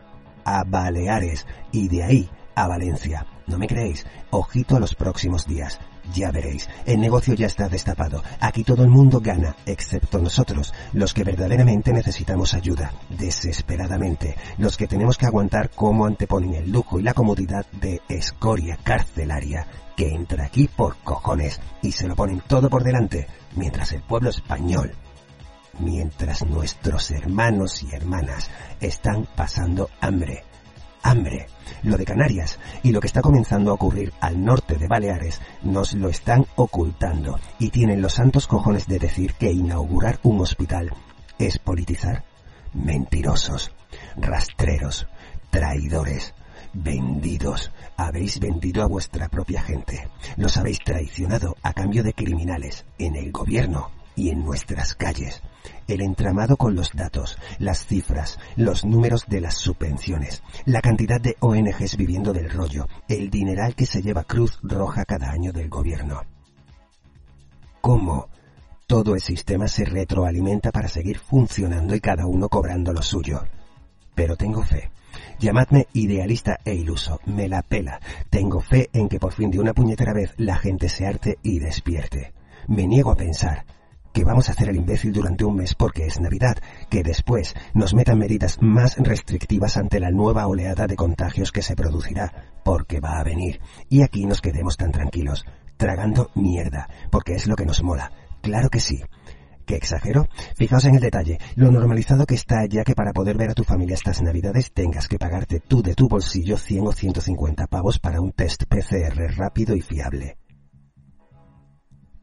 a Baleares, y de ahí a Valencia. ¿No me creéis? Ojito a los próximos días. Ya veréis, el negocio ya está destapado. Aquí todo el mundo gana, excepto nosotros, los que verdaderamente necesitamos ayuda, desesperadamente, los que tenemos que aguantar cómo anteponen el lujo y la comodidad de escoria carcelaria que entra aquí por cojones y se lo ponen todo por delante, mientras el pueblo español, mientras nuestros hermanos y hermanas están pasando hambre hambre. Lo de Canarias y lo que está comenzando a ocurrir al norte de Baleares nos lo están ocultando y tienen los santos cojones de decir que inaugurar un hospital es politizar. Mentirosos, rastreros, traidores, vendidos. Habéis vendido a vuestra propia gente. Los habéis traicionado a cambio de criminales en el gobierno y en nuestras calles. El entramado con los datos, las cifras, los números de las subvenciones, la cantidad de ONGs viviendo del rollo, el dineral que se lleva Cruz Roja cada año del gobierno. ¿Cómo? todo el sistema se retroalimenta para seguir funcionando y cada uno cobrando lo suyo. Pero tengo fe. Llamadme idealista e iluso, me la pela. Tengo fe en que por fin de una puñetera vez la gente se arte y despierte. Me niego a pensar que vamos a hacer el imbécil durante un mes porque es Navidad, que después nos metan medidas más restrictivas ante la nueva oleada de contagios que se producirá, porque va a venir, y aquí nos quedemos tan tranquilos, tragando mierda, porque es lo que nos mola. Claro que sí. ¿Qué exagero? Fijaos en el detalle, lo normalizado que está ya que para poder ver a tu familia estas navidades tengas que pagarte tú de tu bolsillo 100 o 150 pavos para un test PCR rápido y fiable.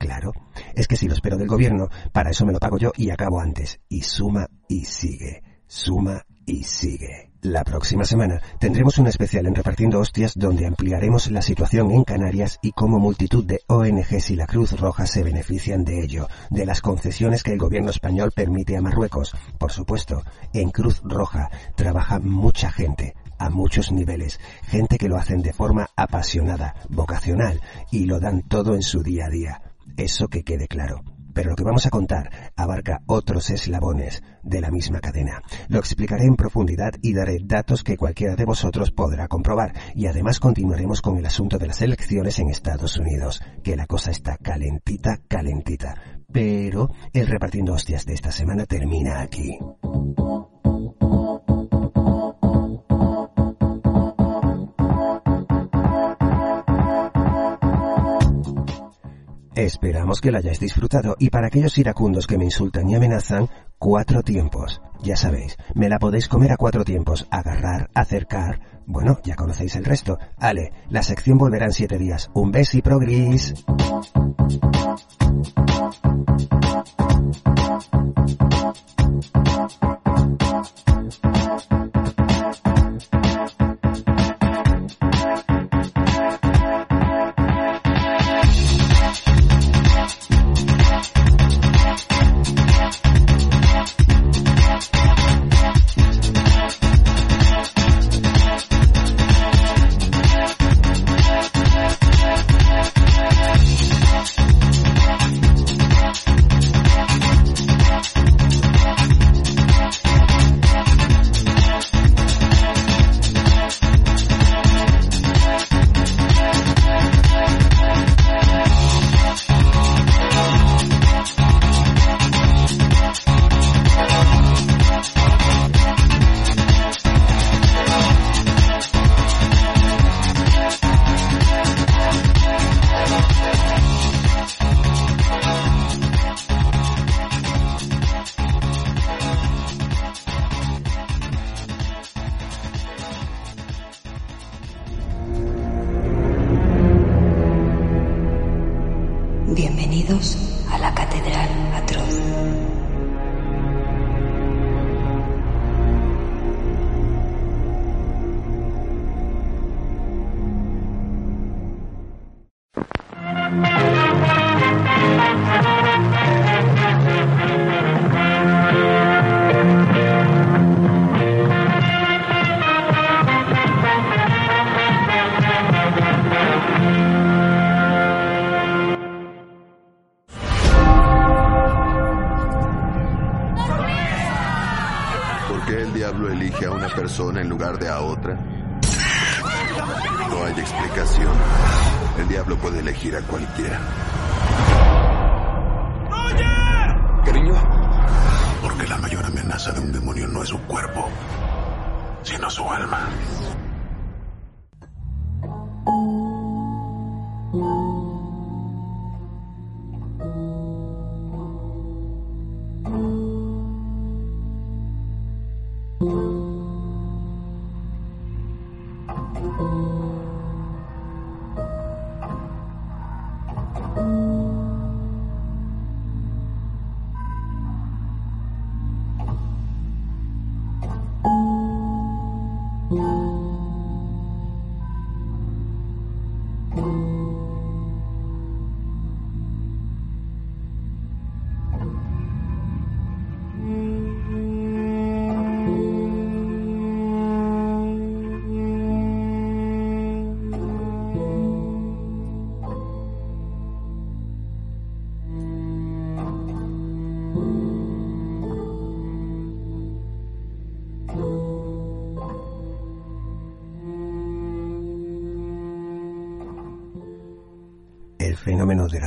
Claro, es que si lo espero del gobierno, para eso me lo pago yo y acabo antes. Y suma y sigue, suma y sigue. La próxima semana tendremos un especial en Repartiendo Hostias donde ampliaremos la situación en Canarias y cómo multitud de ONGs y la Cruz Roja se benefician de ello, de las concesiones que el gobierno español permite a Marruecos. Por supuesto, en Cruz Roja trabaja mucha gente, a muchos niveles, gente que lo hacen de forma apasionada, vocacional y lo dan todo en su día a día. Eso que quede claro. Pero lo que vamos a contar abarca otros eslabones de la misma cadena. Lo explicaré en profundidad y daré datos que cualquiera de vosotros podrá comprobar. Y además continuaremos con el asunto de las elecciones en Estados Unidos, que la cosa está calentita, calentita. Pero el repartiendo hostias de esta semana termina aquí. Esperamos que la hayáis disfrutado y para aquellos iracundos que me insultan y amenazan, cuatro tiempos. Ya sabéis, me la podéis comer a cuatro tiempos, agarrar, acercar. Bueno, ya conocéis el resto. Ale, la sección volverá en siete días. Un besi progris. Su cuerpo, sino su alma.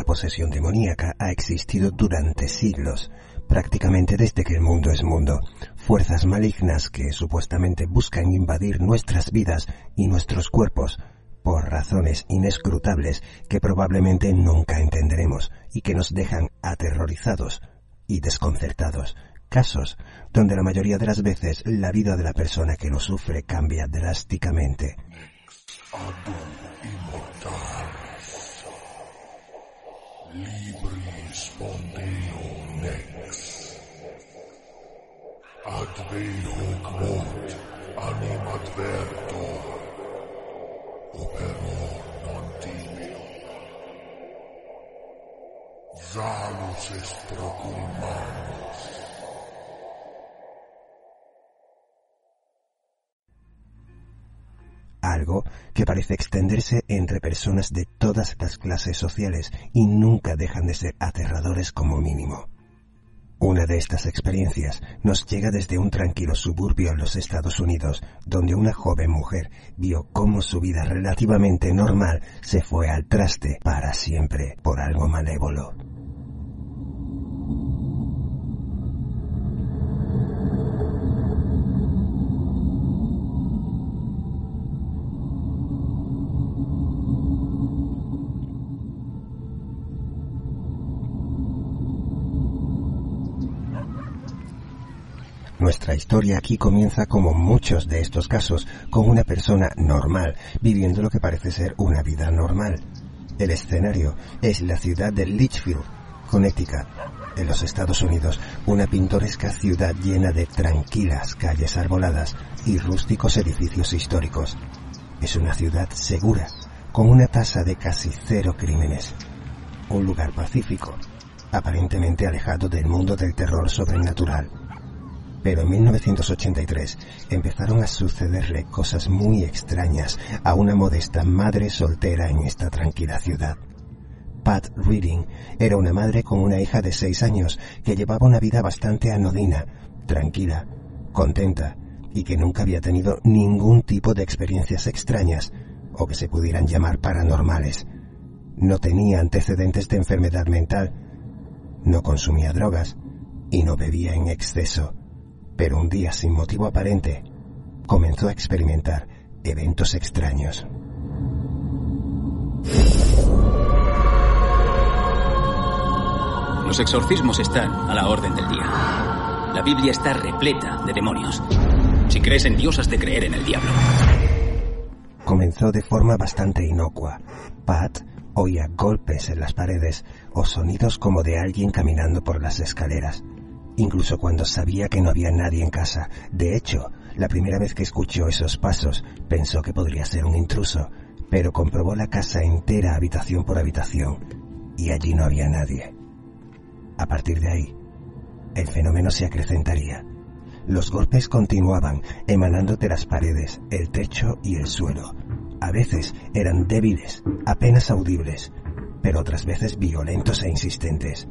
Posesión demoníaca ha existido durante siglos, prácticamente desde que el mundo es mundo. Fuerzas malignas que supuestamente buscan invadir nuestras vidas y nuestros cuerpos por razones inescrutables que probablemente nunca entenderemos y que nos dejan aterrorizados y desconcertados. Casos donde la mayoría de las veces la vida de la persona que lo sufre cambia drásticamente. Libris Ponteo Nex. Ad hoc mort anim adverto, opero non timio. Zalus est procul mano, algo que parece extenderse entre personas de todas las clases sociales y nunca dejan de ser aterradores como mínimo. Una de estas experiencias nos llega desde un tranquilo suburbio en los Estados Unidos, donde una joven mujer vio cómo su vida relativamente normal se fue al traste para siempre por algo malévolo. Nuestra historia aquí comienza como muchos de estos casos, con una persona normal, viviendo lo que parece ser una vida normal. El escenario es la ciudad de Litchfield, Connecticut, en los Estados Unidos, una pintoresca ciudad llena de tranquilas calles arboladas y rústicos edificios históricos. Es una ciudad segura, con una tasa de casi cero crímenes. Un lugar pacífico, aparentemente alejado del mundo del terror sobrenatural. Pero en 1983 empezaron a sucederle cosas muy extrañas a una modesta madre soltera en esta tranquila ciudad. Pat Reading era una madre con una hija de seis años que llevaba una vida bastante anodina, tranquila, contenta y que nunca había tenido ningún tipo de experiencias extrañas o que se pudieran llamar paranormales. No tenía antecedentes de enfermedad mental, no consumía drogas y no bebía en exceso pero un día sin motivo aparente comenzó a experimentar eventos extraños. Los exorcismos están a la orden del día. La Biblia está repleta de demonios. Si crees en Dios, has de creer en el diablo. Comenzó de forma bastante inocua. Pat oía golpes en las paredes o sonidos como de alguien caminando por las escaleras incluso cuando sabía que no había nadie en casa. De hecho, la primera vez que escuchó esos pasos pensó que podría ser un intruso, pero comprobó la casa entera habitación por habitación y allí no había nadie. A partir de ahí, el fenómeno se acrecentaría. Los golpes continuaban, emanando de las paredes, el techo y el suelo. A veces eran débiles, apenas audibles, pero otras veces violentos e insistentes.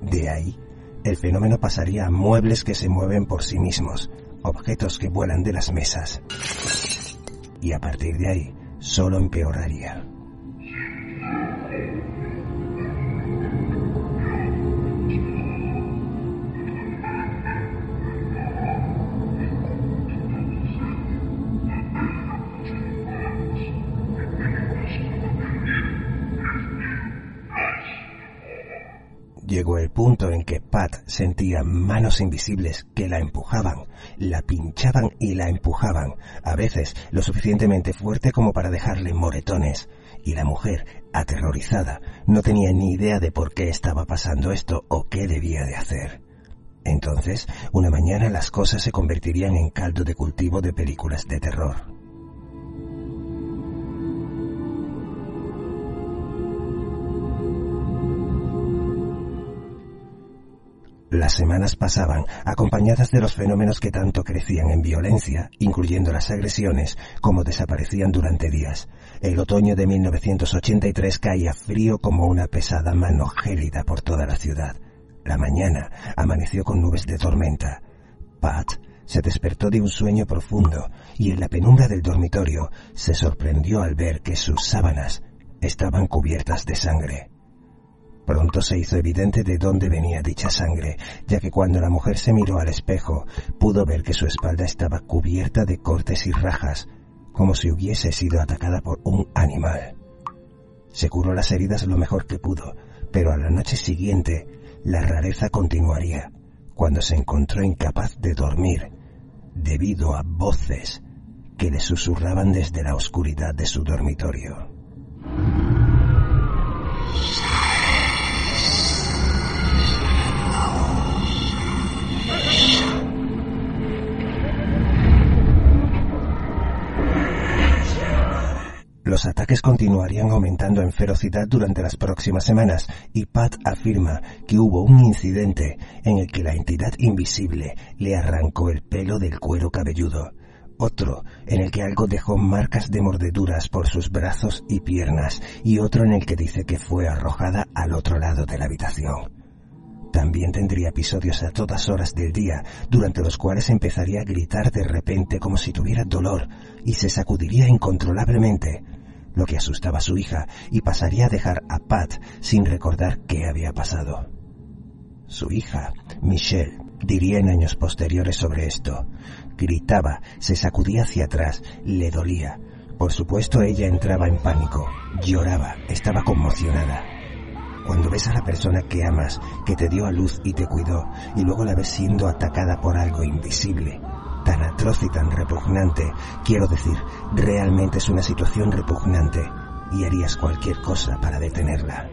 De ahí el fenómeno pasaría a muebles que se mueven por sí mismos, objetos que vuelan de las mesas. Y a partir de ahí, solo empeoraría. Llegó el punto en que Pat sentía manos invisibles que la empujaban, la pinchaban y la empujaban, a veces lo suficientemente fuerte como para dejarle moretones. Y la mujer, aterrorizada, no tenía ni idea de por qué estaba pasando esto o qué debía de hacer. Entonces, una mañana las cosas se convertirían en caldo de cultivo de películas de terror. Las semanas pasaban, acompañadas de los fenómenos que tanto crecían en violencia, incluyendo las agresiones, como desaparecían durante días. El otoño de 1983 caía frío como una pesada mano gélida por toda la ciudad. La mañana amaneció con nubes de tormenta. Pat se despertó de un sueño profundo y en la penumbra del dormitorio se sorprendió al ver que sus sábanas estaban cubiertas de sangre. Pronto se hizo evidente de dónde venía dicha sangre, ya que cuando la mujer se miró al espejo pudo ver que su espalda estaba cubierta de cortes y rajas, como si hubiese sido atacada por un animal. Se curó las heridas lo mejor que pudo, pero a la noche siguiente la rareza continuaría, cuando se encontró incapaz de dormir, debido a voces que le susurraban desde la oscuridad de su dormitorio. Los ataques continuarían aumentando en ferocidad durante las próximas semanas y Pat afirma que hubo un incidente en el que la entidad invisible le arrancó el pelo del cuero cabelludo, otro en el que algo dejó marcas de mordeduras por sus brazos y piernas y otro en el que dice que fue arrojada al otro lado de la habitación. También tendría episodios a todas horas del día, durante los cuales empezaría a gritar de repente como si tuviera dolor y se sacudiría incontrolablemente, lo que asustaba a su hija y pasaría a dejar a Pat sin recordar qué había pasado. Su hija, Michelle, diría en años posteriores sobre esto. Gritaba, se sacudía hacia atrás, le dolía. Por supuesto ella entraba en pánico, lloraba, estaba conmocionada. Cuando ves a la persona que amas, que te dio a luz y te cuidó, y luego la ves siendo atacada por algo invisible, tan atroz y tan repugnante, quiero decir, realmente es una situación repugnante, y harías cualquier cosa para detenerla.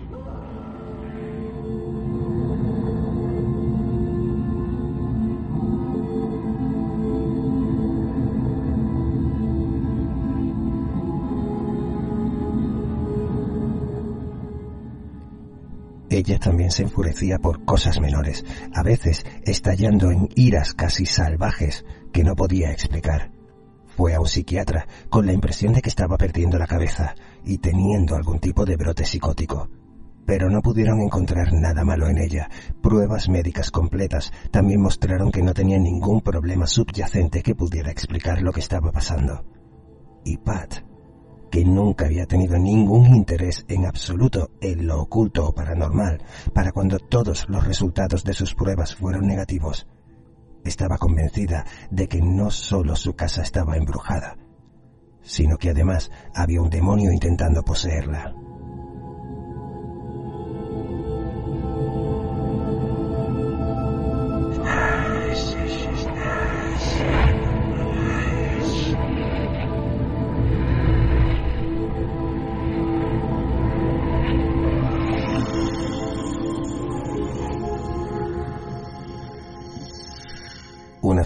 Ella también se enfurecía por cosas menores, a veces estallando en iras casi salvajes que no podía explicar. Fue a un psiquiatra con la impresión de que estaba perdiendo la cabeza y teniendo algún tipo de brote psicótico. Pero no pudieron encontrar nada malo en ella. Pruebas médicas completas también mostraron que no tenía ningún problema subyacente que pudiera explicar lo que estaba pasando. Y Pat que nunca había tenido ningún interés en absoluto en lo oculto o paranormal, para cuando todos los resultados de sus pruebas fueron negativos. Estaba convencida de que no solo su casa estaba embrujada, sino que además había un demonio intentando poseerla.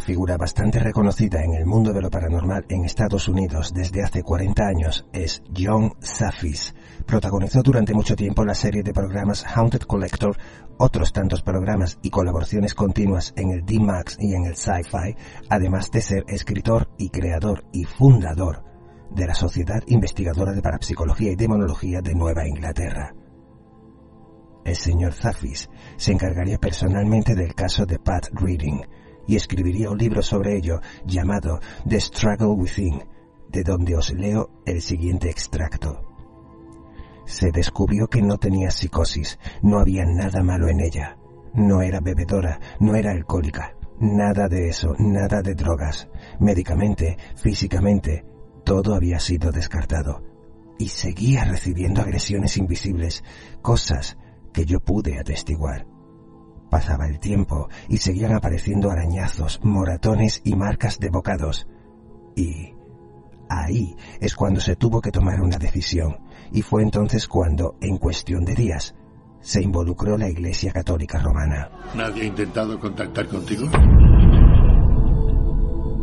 Figura bastante reconocida en el mundo de lo paranormal en Estados Unidos desde hace 40 años es John Safis. Protagonizó durante mucho tiempo la serie de programas Haunted Collector, otros tantos programas y colaboraciones continuas en el D-Max y en el Sci-Fi, además de ser escritor y creador y fundador de la Sociedad Investigadora de Parapsicología y Demonología de Nueva Inglaterra. El señor Zafis se encargaría personalmente del caso de Pat Reading, y escribiría un libro sobre ello llamado The Struggle Within, de donde os leo el siguiente extracto. Se descubrió que no tenía psicosis, no había nada malo en ella. No era bebedora, no era alcohólica, nada de eso, nada de drogas. Médicamente, físicamente, todo había sido descartado. Y seguía recibiendo agresiones invisibles, cosas que yo pude atestiguar. Pasaba el tiempo y seguían apareciendo arañazos, moratones y marcas de bocados. Y ahí es cuando se tuvo que tomar una decisión, y fue entonces cuando, en cuestión de días, se involucró la Iglesia Católica Romana. ¿Nadie ha intentado contactar contigo?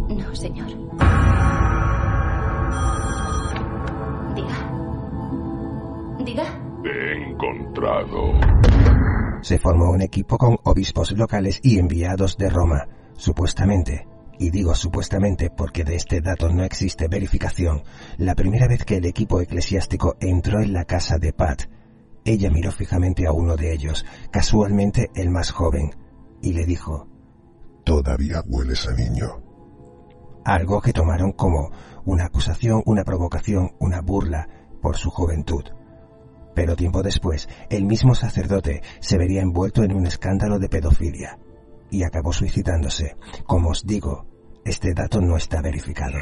No, señor. Diga. Diga. Te he encontrado. Se formó un equipo con obispos locales y enviados de Roma, supuestamente, y digo supuestamente porque de este dato no existe verificación, la primera vez que el equipo eclesiástico entró en la casa de Pat, ella miró fijamente a uno de ellos, casualmente el más joven, y le dijo, Todavía hueles a niño. algo que tomaron como una acusación, una provocación, una burla por su juventud. Pero tiempo después, el mismo sacerdote se vería envuelto en un escándalo de pedofilia y acabó suicidándose. Como os digo, este dato no está verificado.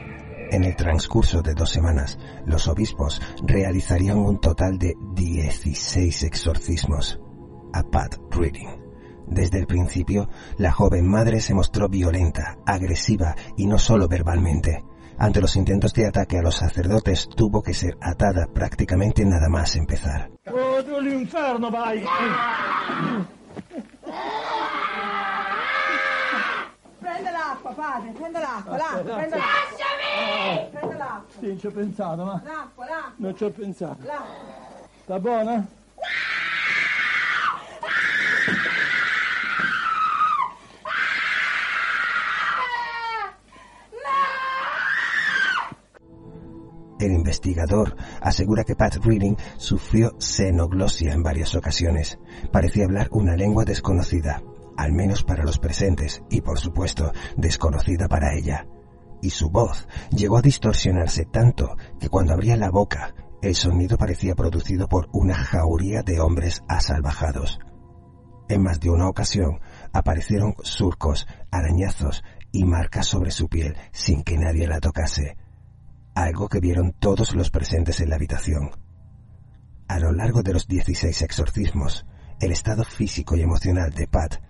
En el transcurso de dos semanas, los obispos realizarían un total de 16 exorcismos a Pat Reading. Desde el principio, la joven madre se mostró violenta, agresiva y no solo verbalmente. Ante los intentos de ataque a los sacerdotes tuvo que ser atada prácticamente nada más empezar. Oh, tu all'inferno vai! Prende l'acqua, padre, prende l'acqua, l'acqua, prende l'acqua. Lasciami! Prende l'acqua, Sì, ci ho pensato, ma l'acqua, l'acqua, non ci ho pensato. l'acqua. Sta buona? El investigador asegura que Pat Reading sufrió xenoglosia en varias ocasiones. Parecía hablar una lengua desconocida, al menos para los presentes, y por supuesto, desconocida para ella. Y su voz llegó a distorsionarse tanto que cuando abría la boca, el sonido parecía producido por una jauría de hombres asalvajados. En más de una ocasión aparecieron surcos, arañazos y marcas sobre su piel sin que nadie la tocase algo que vieron todos los presentes en la habitación. A lo largo de los 16 exorcismos, el estado físico y emocional de Pat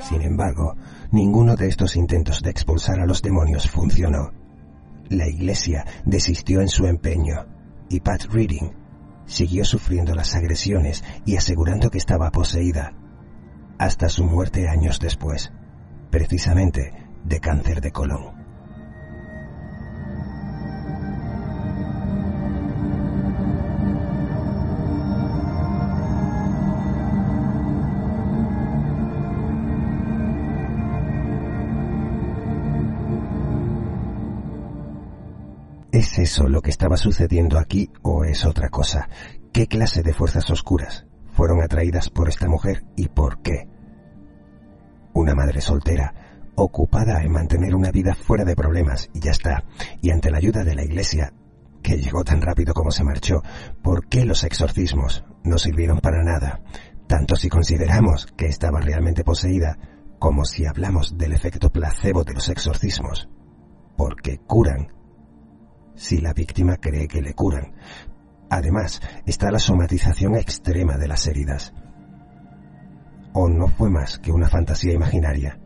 Sin embargo, ninguno de estos intentos de expulsar a los demonios funcionó. La iglesia desistió en su empeño y Pat Reading siguió sufriendo las agresiones y asegurando que estaba poseída, hasta su muerte años después, precisamente de cáncer de colon. Eso lo que estaba sucediendo aquí o es otra cosa? ¿Qué clase de fuerzas oscuras fueron atraídas por esta mujer y por qué? Una madre soltera, ocupada en mantener una vida fuera de problemas y ya está, y ante la ayuda de la iglesia, que llegó tan rápido como se marchó, ¿por qué los exorcismos no sirvieron para nada? Tanto si consideramos que estaba realmente poseída, como si hablamos del efecto placebo de los exorcismos. Porque curan si la víctima cree que le curan. Además, está la somatización extrema de las heridas. ¿O no fue más que una fantasía imaginaria?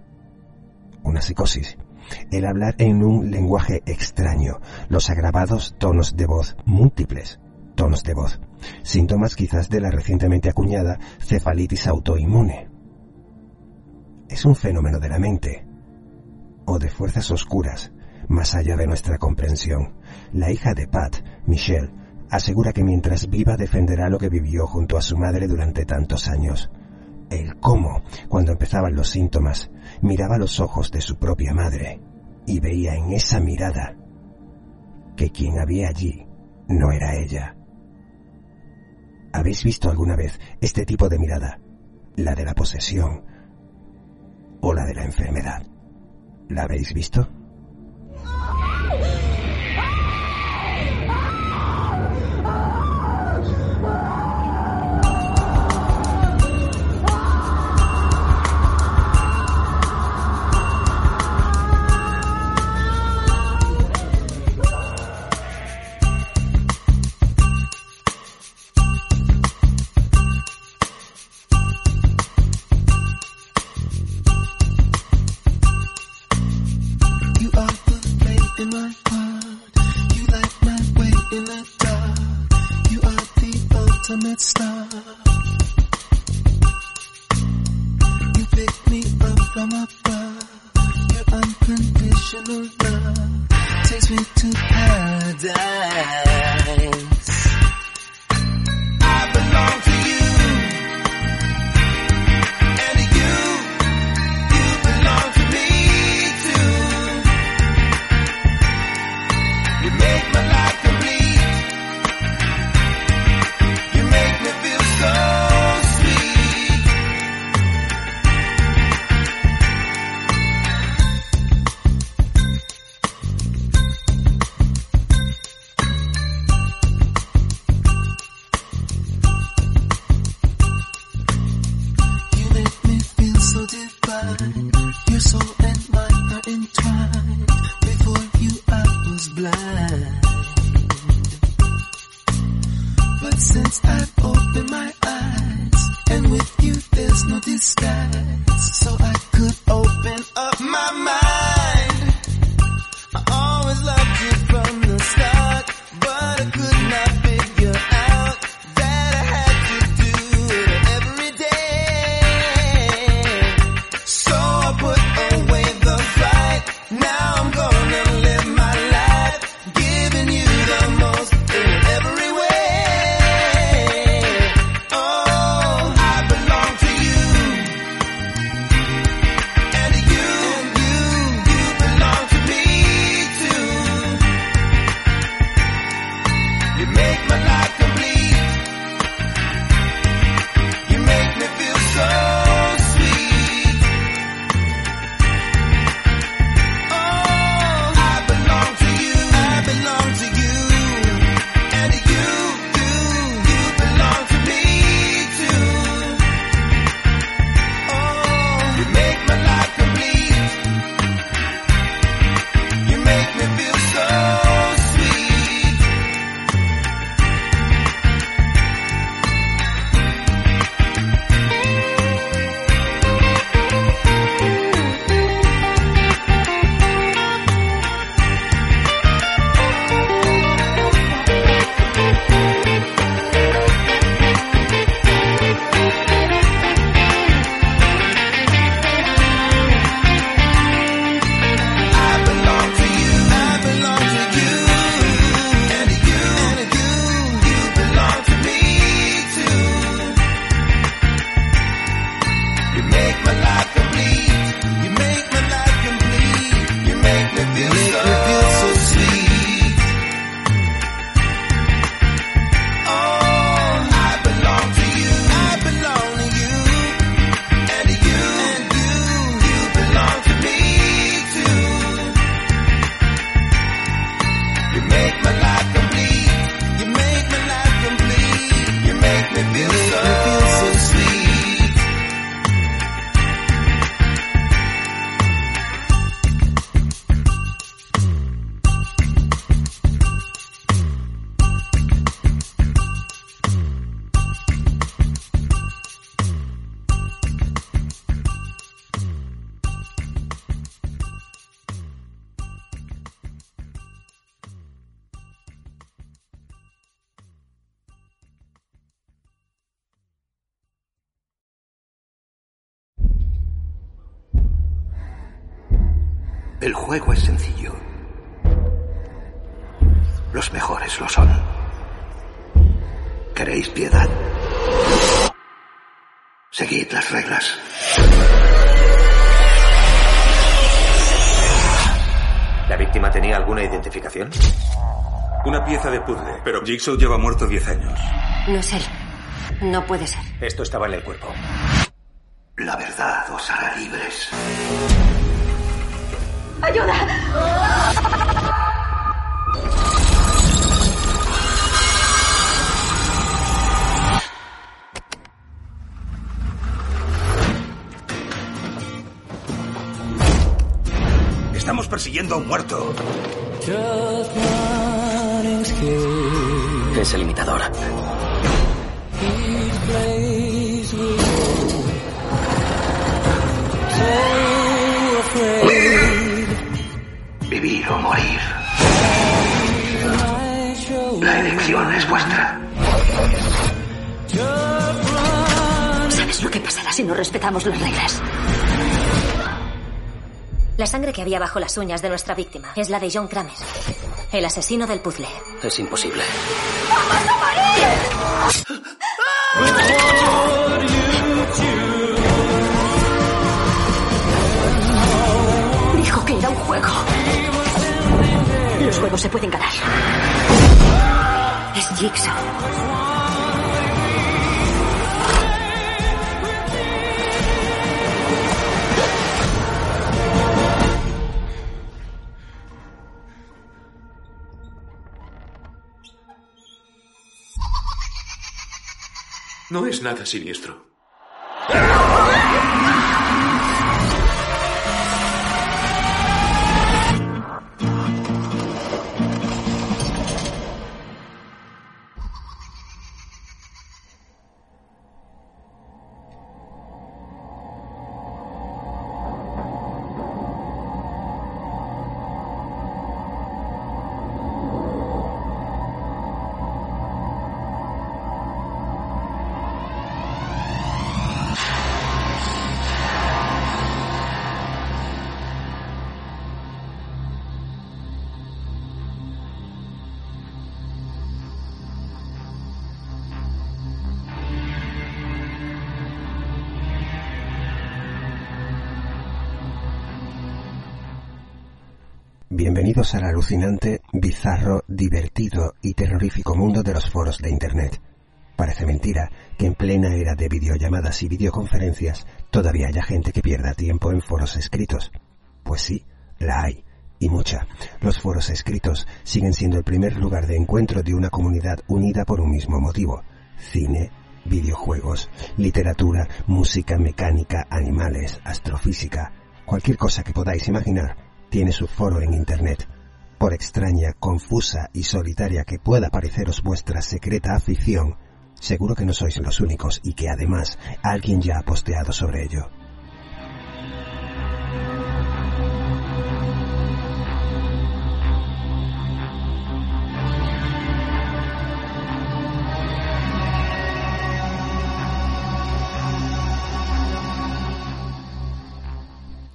Una psicosis. El hablar en un lenguaje extraño, los agravados tonos de voz, múltiples tonos de voz, síntomas quizás de la recientemente acuñada cefalitis autoinmune. Es un fenómeno de la mente o de fuerzas oscuras más allá de nuestra comprensión. La hija de Pat, Michelle, asegura que mientras viva defenderá lo que vivió junto a su madre durante tantos años. El cómo, cuando empezaban los síntomas, miraba los ojos de su propia madre y veía en esa mirada que quien había allí no era ella. ¿Habéis visto alguna vez este tipo de mirada? La de la posesión o la de la enfermedad. ¿La habéis visto? Jigsaw lleva muerto 10 años. No es él. No puede ser. Esto estaba en el cuerpo. La verdad os hará libres. ¡Ayuda! Estamos persiguiendo a un muerto es el imitador. Vivir o morir. La elección es vuestra. ¿Sabes lo que pasará si no respetamos las reglas? La sangre que había bajo las uñas de nuestra víctima es la de John Kramer, el asesino del puzzle. Es imposible. Dijo que era un juego. Los juegos se pueden ganar. Es Jigsaw. No es nada siniestro. Al alucinante, bizarro, divertido y terrorífico mundo de los foros de Internet. Parece mentira que en plena era de videollamadas y videoconferencias todavía haya gente que pierda tiempo en foros escritos. Pues sí, la hay, y mucha. Los foros escritos siguen siendo el primer lugar de encuentro de una comunidad unida por un mismo motivo. Cine, videojuegos, literatura, música, mecánica, animales, astrofísica, cualquier cosa que podáis imaginar tiene su foro en Internet. Por extraña, confusa y solitaria que pueda pareceros vuestra secreta afición, seguro que no sois los únicos y que además alguien ya ha posteado sobre ello.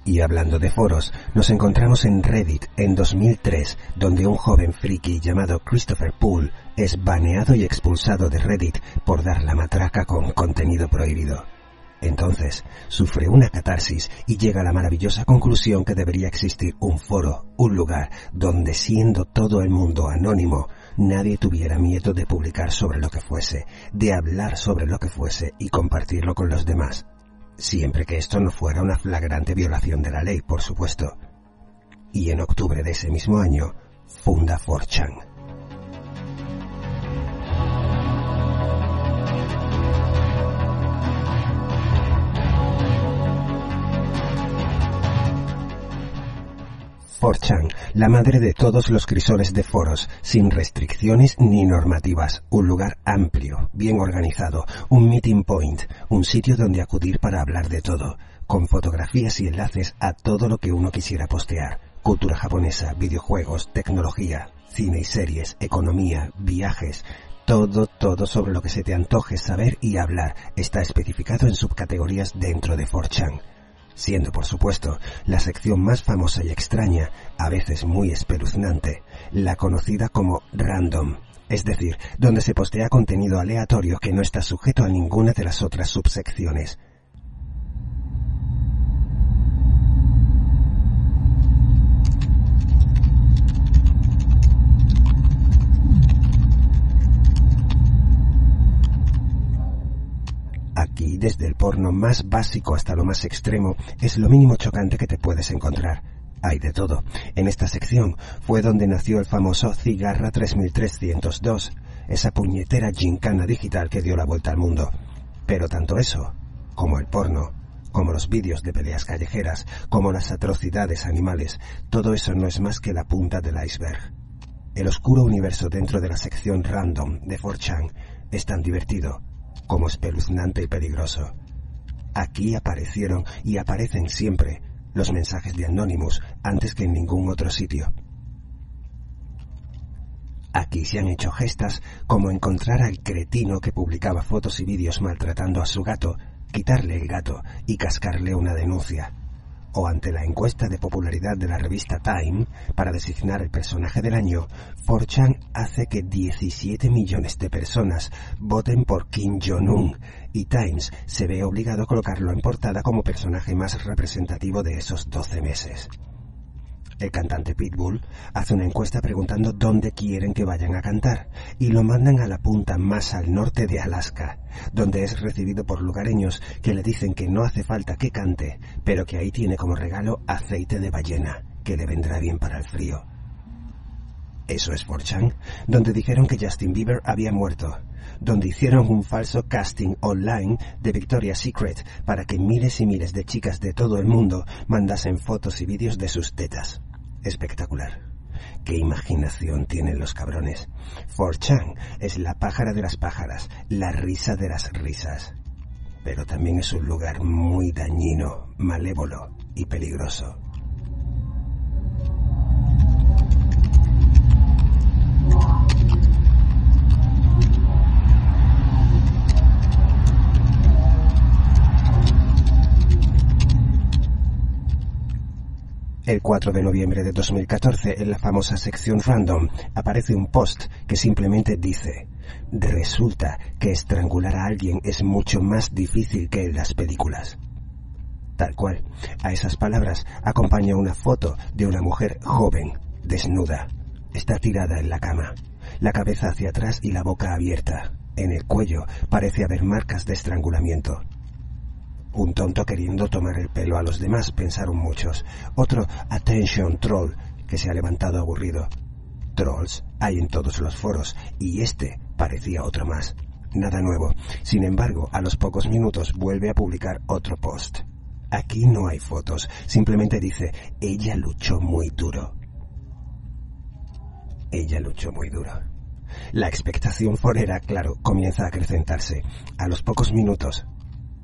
Y hablando de foros, nos encontramos en Reddit en 2003, donde un joven friki llamado Christopher Poole es baneado y expulsado de Reddit por dar la matraca con contenido prohibido. Entonces, sufre una catarsis y llega a la maravillosa conclusión que debería existir un foro, un lugar donde siendo todo el mundo anónimo, nadie tuviera miedo de publicar sobre lo que fuese, de hablar sobre lo que fuese y compartirlo con los demás siempre que esto no fuera una flagrante violación de la ley, por supuesto. Y en octubre de ese mismo año, funda 4chan. Chan la madre de todos los crisoles de foros, sin restricciones ni normativas, un lugar amplio, bien organizado, un meeting point, un sitio donde acudir para hablar de todo, con fotografías y enlaces a todo lo que uno quisiera postear, cultura japonesa, videojuegos, tecnología, cine y series, economía, viajes, todo, todo sobre lo que se te antoje saber y hablar está especificado en subcategorías dentro de 4chan siendo por supuesto la sección más famosa y extraña, a veces muy espeluznante, la conocida como random, es decir, donde se postea contenido aleatorio que no está sujeto a ninguna de las otras subsecciones. Aquí, desde el porno más básico hasta lo más extremo, es lo mínimo chocante que te puedes encontrar. Hay de todo. En esta sección fue donde nació el famoso Cigarra 3302, esa puñetera gincana digital que dio la vuelta al mundo. Pero tanto eso, como el porno, como los vídeos de peleas callejeras, como las atrocidades animales, todo eso no es más que la punta del iceberg. El oscuro universo dentro de la sección random de 4chan es tan divertido como espeluznante y peligroso. Aquí aparecieron y aparecen siempre los mensajes de Anonymous antes que en ningún otro sitio. Aquí se han hecho gestas como encontrar al cretino que publicaba fotos y vídeos maltratando a su gato, quitarle el gato y cascarle una denuncia. O ante la encuesta de popularidad de la revista Time para designar el personaje del año, 4chan hace que 17 millones de personas voten por Kim Jong-un y Times se ve obligado a colocarlo en portada como personaje más representativo de esos 12 meses. El cantante Pitbull hace una encuesta preguntando dónde quieren que vayan a cantar y lo mandan a la punta más al norte de Alaska, donde es recibido por lugareños que le dicen que no hace falta que cante, pero que ahí tiene como regalo aceite de ballena, que le vendrá bien para el frío. Eso es 4chan, donde dijeron que Justin Bieber había muerto, donde hicieron un falso casting online de Victoria's Secret para que miles y miles de chicas de todo el mundo mandasen fotos y vídeos de sus tetas. Espectacular. Qué imaginación tienen los cabrones. 4chan es la pájara de las pájaras, la risa de las risas. Pero también es un lugar muy dañino, malévolo y peligroso. El 4 de noviembre de 2014, en la famosa sección Random, aparece un post que simplemente dice, resulta que estrangular a alguien es mucho más difícil que en las películas. Tal cual, a esas palabras acompaña una foto de una mujer joven, desnuda. Está tirada en la cama, la cabeza hacia atrás y la boca abierta. En el cuello parece haber marcas de estrangulamiento. Un tonto queriendo tomar el pelo a los demás, pensaron muchos. Otro attention troll que se ha levantado aburrido. Trolls hay en todos los foros y este parecía otro más. Nada nuevo. Sin embargo, a los pocos minutos vuelve a publicar otro post. Aquí no hay fotos, simplemente dice, ella luchó muy duro. Ella luchó muy duro. La expectación forera, claro, comienza a acrecentarse. A los pocos minutos,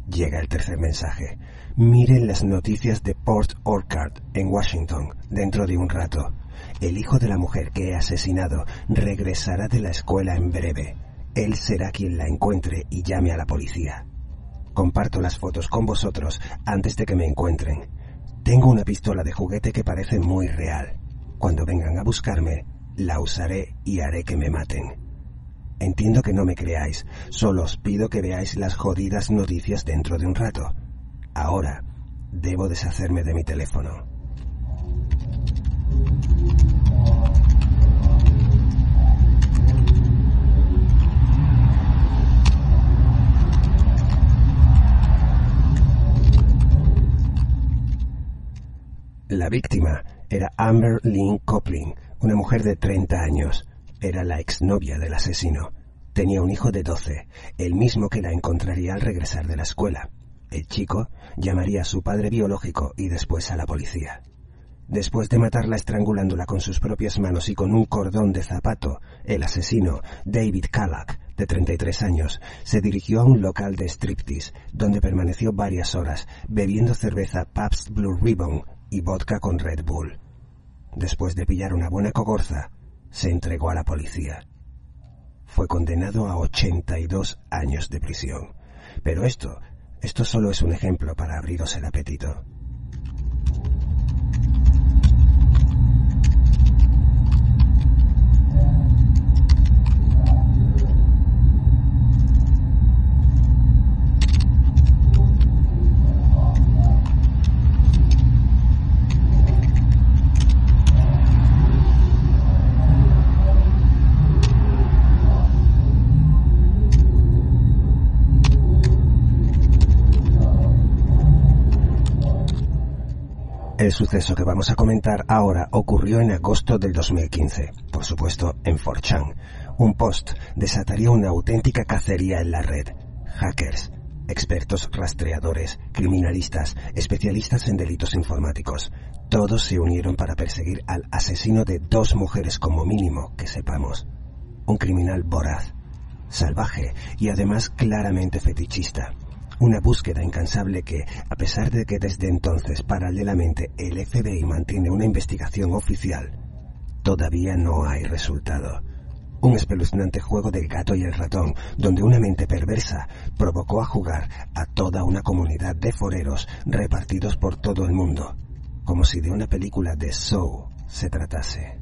Llega el tercer mensaje. Miren las noticias de Port Orchard, en Washington, dentro de un rato. El hijo de la mujer que he asesinado regresará de la escuela en breve. Él será quien la encuentre y llame a la policía. Comparto las fotos con vosotros antes de que me encuentren. Tengo una pistola de juguete que parece muy real. Cuando vengan a buscarme, la usaré y haré que me maten. Entiendo que no me creáis, solo os pido que veáis las jodidas noticias dentro de un rato. Ahora, debo deshacerme de mi teléfono. La víctima era Amber Lynn Coplin, una mujer de 30 años. Era la exnovia del asesino. Tenía un hijo de 12, el mismo que la encontraría al regresar de la escuela. El chico llamaría a su padre biológico y después a la policía. Después de matarla estrangulándola con sus propias manos y con un cordón de zapato, el asesino, David Calac, de 33 años, se dirigió a un local de striptease, donde permaneció varias horas, bebiendo cerveza Pabst Blue Ribbon y vodka con Red Bull. Después de pillar una buena cogorza, se entregó a la policía. Fue condenado a 82 años de prisión. Pero esto, esto solo es un ejemplo para abriros el apetito. Suceso que vamos a comentar ahora ocurrió en agosto del 2015, por supuesto en 4chan. Un post desataría una auténtica cacería en la red. Hackers, expertos rastreadores, criminalistas, especialistas en delitos informáticos, todos se unieron para perseguir al asesino de dos mujeres como mínimo, que sepamos. Un criminal voraz, salvaje y además claramente fetichista. Una búsqueda incansable que, a pesar de que desde entonces paralelamente el FBI mantiene una investigación oficial, todavía no hay resultado. un espeluznante juego del gato y el ratón, donde una mente perversa provocó a jugar a toda una comunidad de foreros repartidos por todo el mundo, como si de una película de Saw se tratase.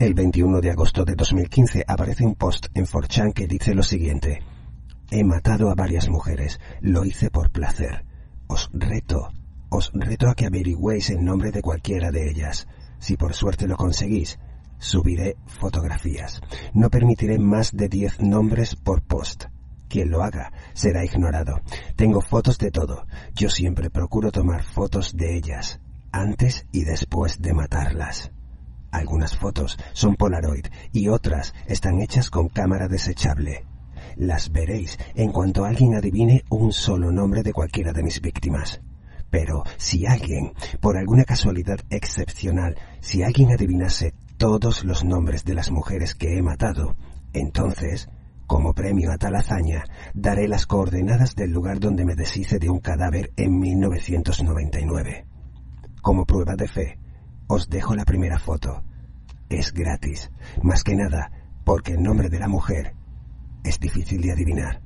El 21 de agosto de 2015 aparece un post en 4chan que dice lo siguiente. He matado a varias mujeres, lo hice por placer. Os reto, os reto a que averigüéis el nombre de cualquiera de ellas. Si por suerte lo conseguís, subiré fotografías. No permitiré más de 10 nombres por post. Quien lo haga será ignorado. Tengo fotos de todo. Yo siempre procuro tomar fotos de ellas, antes y después de matarlas. Algunas fotos son Polaroid y otras están hechas con cámara desechable. Las veréis en cuanto alguien adivine un solo nombre de cualquiera de mis víctimas. Pero si alguien, por alguna casualidad excepcional, si alguien adivinase todos los nombres de las mujeres que he matado, entonces, como premio a tal hazaña, daré las coordenadas del lugar donde me deshice de un cadáver en 1999. Como prueba de fe, os dejo la primera foto. Es gratis, más que nada porque el nombre de la mujer es difícil de adivinar.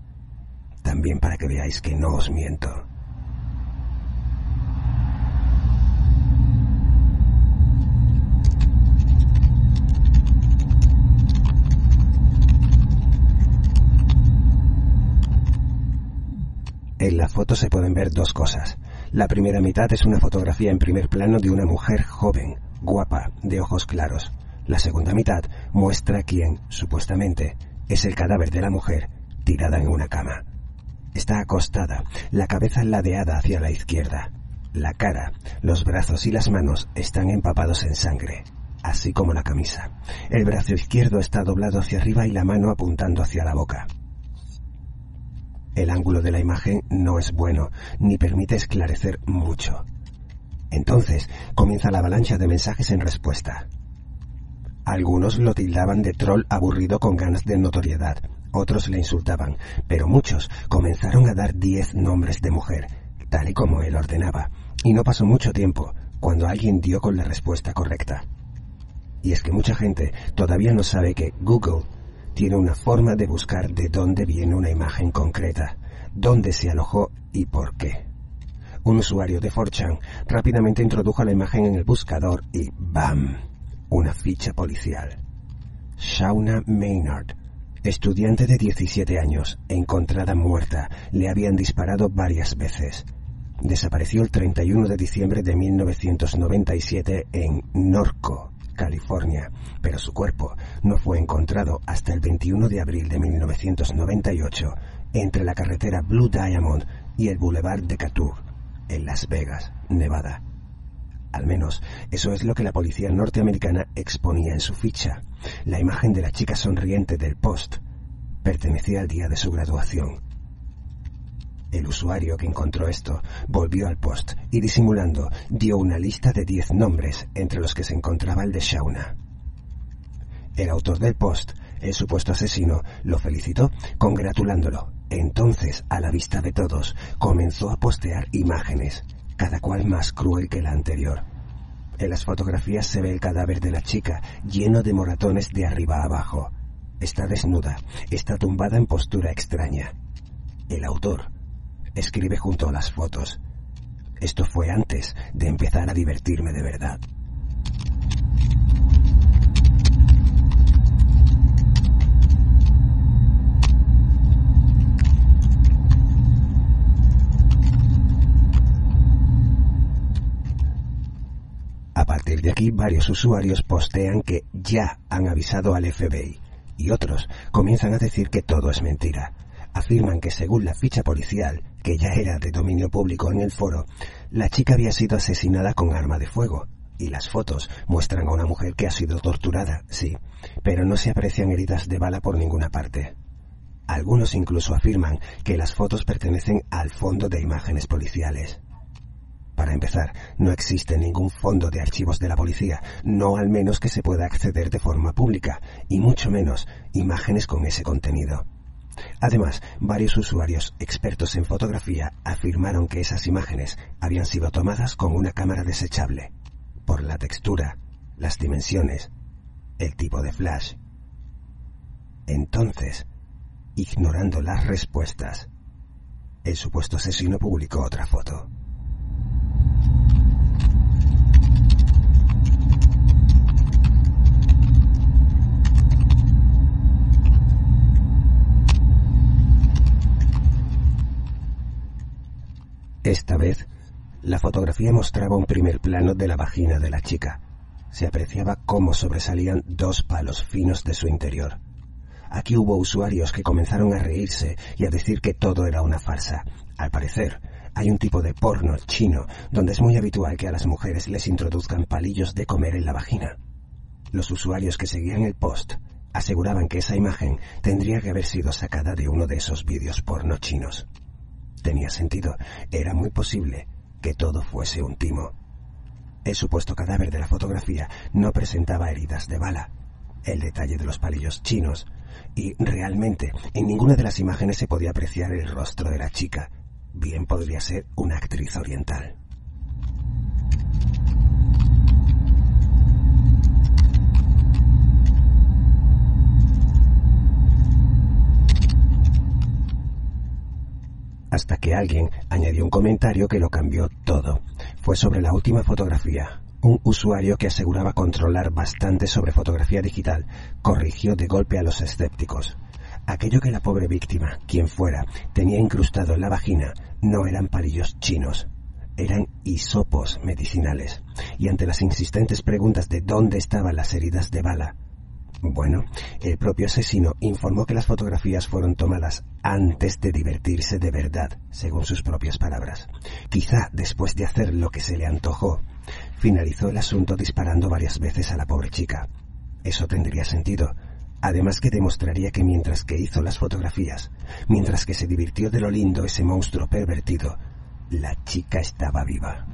También para que veáis que no os miento. En la foto se pueden ver dos cosas. La primera mitad es una fotografía en primer plano de una mujer joven, guapa, de ojos claros. La segunda mitad muestra quién, supuestamente, es el cadáver de la mujer tirada en una cama. Está acostada, la cabeza ladeada hacia la izquierda. La cara, los brazos y las manos están empapados en sangre, así como la camisa. El brazo izquierdo está doblado hacia arriba y la mano apuntando hacia la boca. El ángulo de la imagen no es bueno, ni permite esclarecer mucho. Entonces comienza la avalancha de mensajes en respuesta. Algunos lo tildaban de troll aburrido con ganas de notoriedad, otros le insultaban, pero muchos comenzaron a dar diez nombres de mujer, tal y como él ordenaba, y no pasó mucho tiempo cuando alguien dio con la respuesta correcta. Y es que mucha gente todavía no sabe que Google tiene una forma de buscar de dónde viene una imagen concreta, dónde se alojó y por qué. Un usuario de 4chan rápidamente introdujo la imagen en el buscador y ¡bam! Una ficha policial. Shauna Maynard, estudiante de 17 años, encontrada muerta, le habían disparado varias veces. Desapareció el 31 de diciembre de 1997 en Norco, California, pero su cuerpo no fue encontrado hasta el 21 de abril de 1998 entre la carretera Blue Diamond y el Boulevard Decatur, en Las Vegas, Nevada. Al menos eso es lo que la policía norteamericana exponía en su ficha. La imagen de la chica sonriente del post pertenecía al día de su graduación. El usuario que encontró esto volvió al post y disimulando dio una lista de 10 nombres entre los que se encontraba el de Shauna. El autor del post, el supuesto asesino, lo felicitó congratulándolo. Entonces, a la vista de todos, comenzó a postear imágenes, cada cual más cruel que la anterior. En las fotografías se ve el cadáver de la chica, lleno de moratones de arriba a abajo. Está desnuda, está tumbada en postura extraña. El autor escribe junto a las fotos. Esto fue antes de empezar a divertirme de verdad. A partir de aquí, varios usuarios postean que ya han avisado al FBI y otros comienzan a decir que todo es mentira. Afirman que según la ficha policial, que ya era de dominio público en el foro, la chica había sido asesinada con arma de fuego. Y las fotos muestran a una mujer que ha sido torturada, sí, pero no se aprecian heridas de bala por ninguna parte. Algunos incluso afirman que las fotos pertenecen al fondo de imágenes policiales. Para empezar, no existe ningún fondo de archivos de la policía, no al menos que se pueda acceder de forma pública, y mucho menos imágenes con ese contenido. Además, varios usuarios expertos en fotografía afirmaron que esas imágenes habían sido tomadas con una cámara desechable, por la textura, las dimensiones, el tipo de flash. Entonces, ignorando las respuestas, el supuesto asesino publicó otra foto. Esta vez, la fotografía mostraba un primer plano de la vagina de la chica. Se apreciaba cómo sobresalían dos palos finos de su interior. Aquí hubo usuarios que comenzaron a reírse y a decir que todo era una farsa. Al parecer, hay un tipo de porno chino donde es muy habitual que a las mujeres les introduzcan palillos de comer en la vagina. Los usuarios que seguían el post aseguraban que esa imagen tendría que haber sido sacada de uno de esos vídeos porno chinos. Tenía sentido, era muy posible que todo fuese un timo. El supuesto cadáver de la fotografía no presentaba heridas de bala, el detalle de los palillos chinos, y realmente en ninguna de las imágenes se podía apreciar el rostro de la chica. Bien podría ser una actriz oriental. Hasta que alguien añadió un comentario que lo cambió todo. Fue sobre la última fotografía. Un usuario que aseguraba controlar bastante sobre fotografía digital corrigió de golpe a los escépticos. Aquello que la pobre víctima, quien fuera, tenía incrustado en la vagina no eran palillos chinos, eran hisopos medicinales. Y ante las insistentes preguntas de dónde estaban las heridas de bala, bueno, el propio asesino informó que las fotografías fueron tomadas antes de divertirse de verdad, según sus propias palabras. Quizá después de hacer lo que se le antojó, finalizó el asunto disparando varias veces a la pobre chica. Eso tendría sentido, además que demostraría que mientras que hizo las fotografías, mientras que se divirtió de lo lindo ese monstruo pervertido, la chica estaba viva.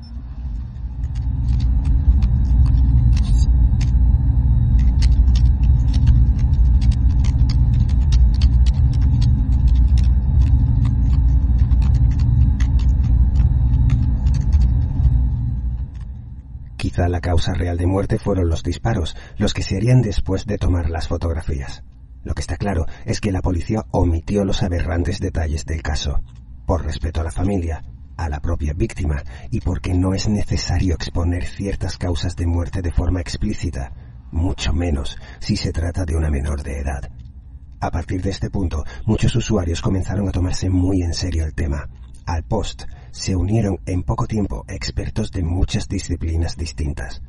Quizá la causa real de muerte fueron los disparos, los que se harían después de tomar las fotografías. Lo que está claro es que la policía omitió los aberrantes detalles del caso, por respeto a la familia, a la propia víctima y porque no es necesario exponer ciertas causas de muerte de forma explícita, mucho menos si se trata de una menor de edad. A partir de este punto, muchos usuarios comenzaron a tomarse muy en serio el tema. Al post se unieron en poco tiempo expertos de muchas disciplinas distintas.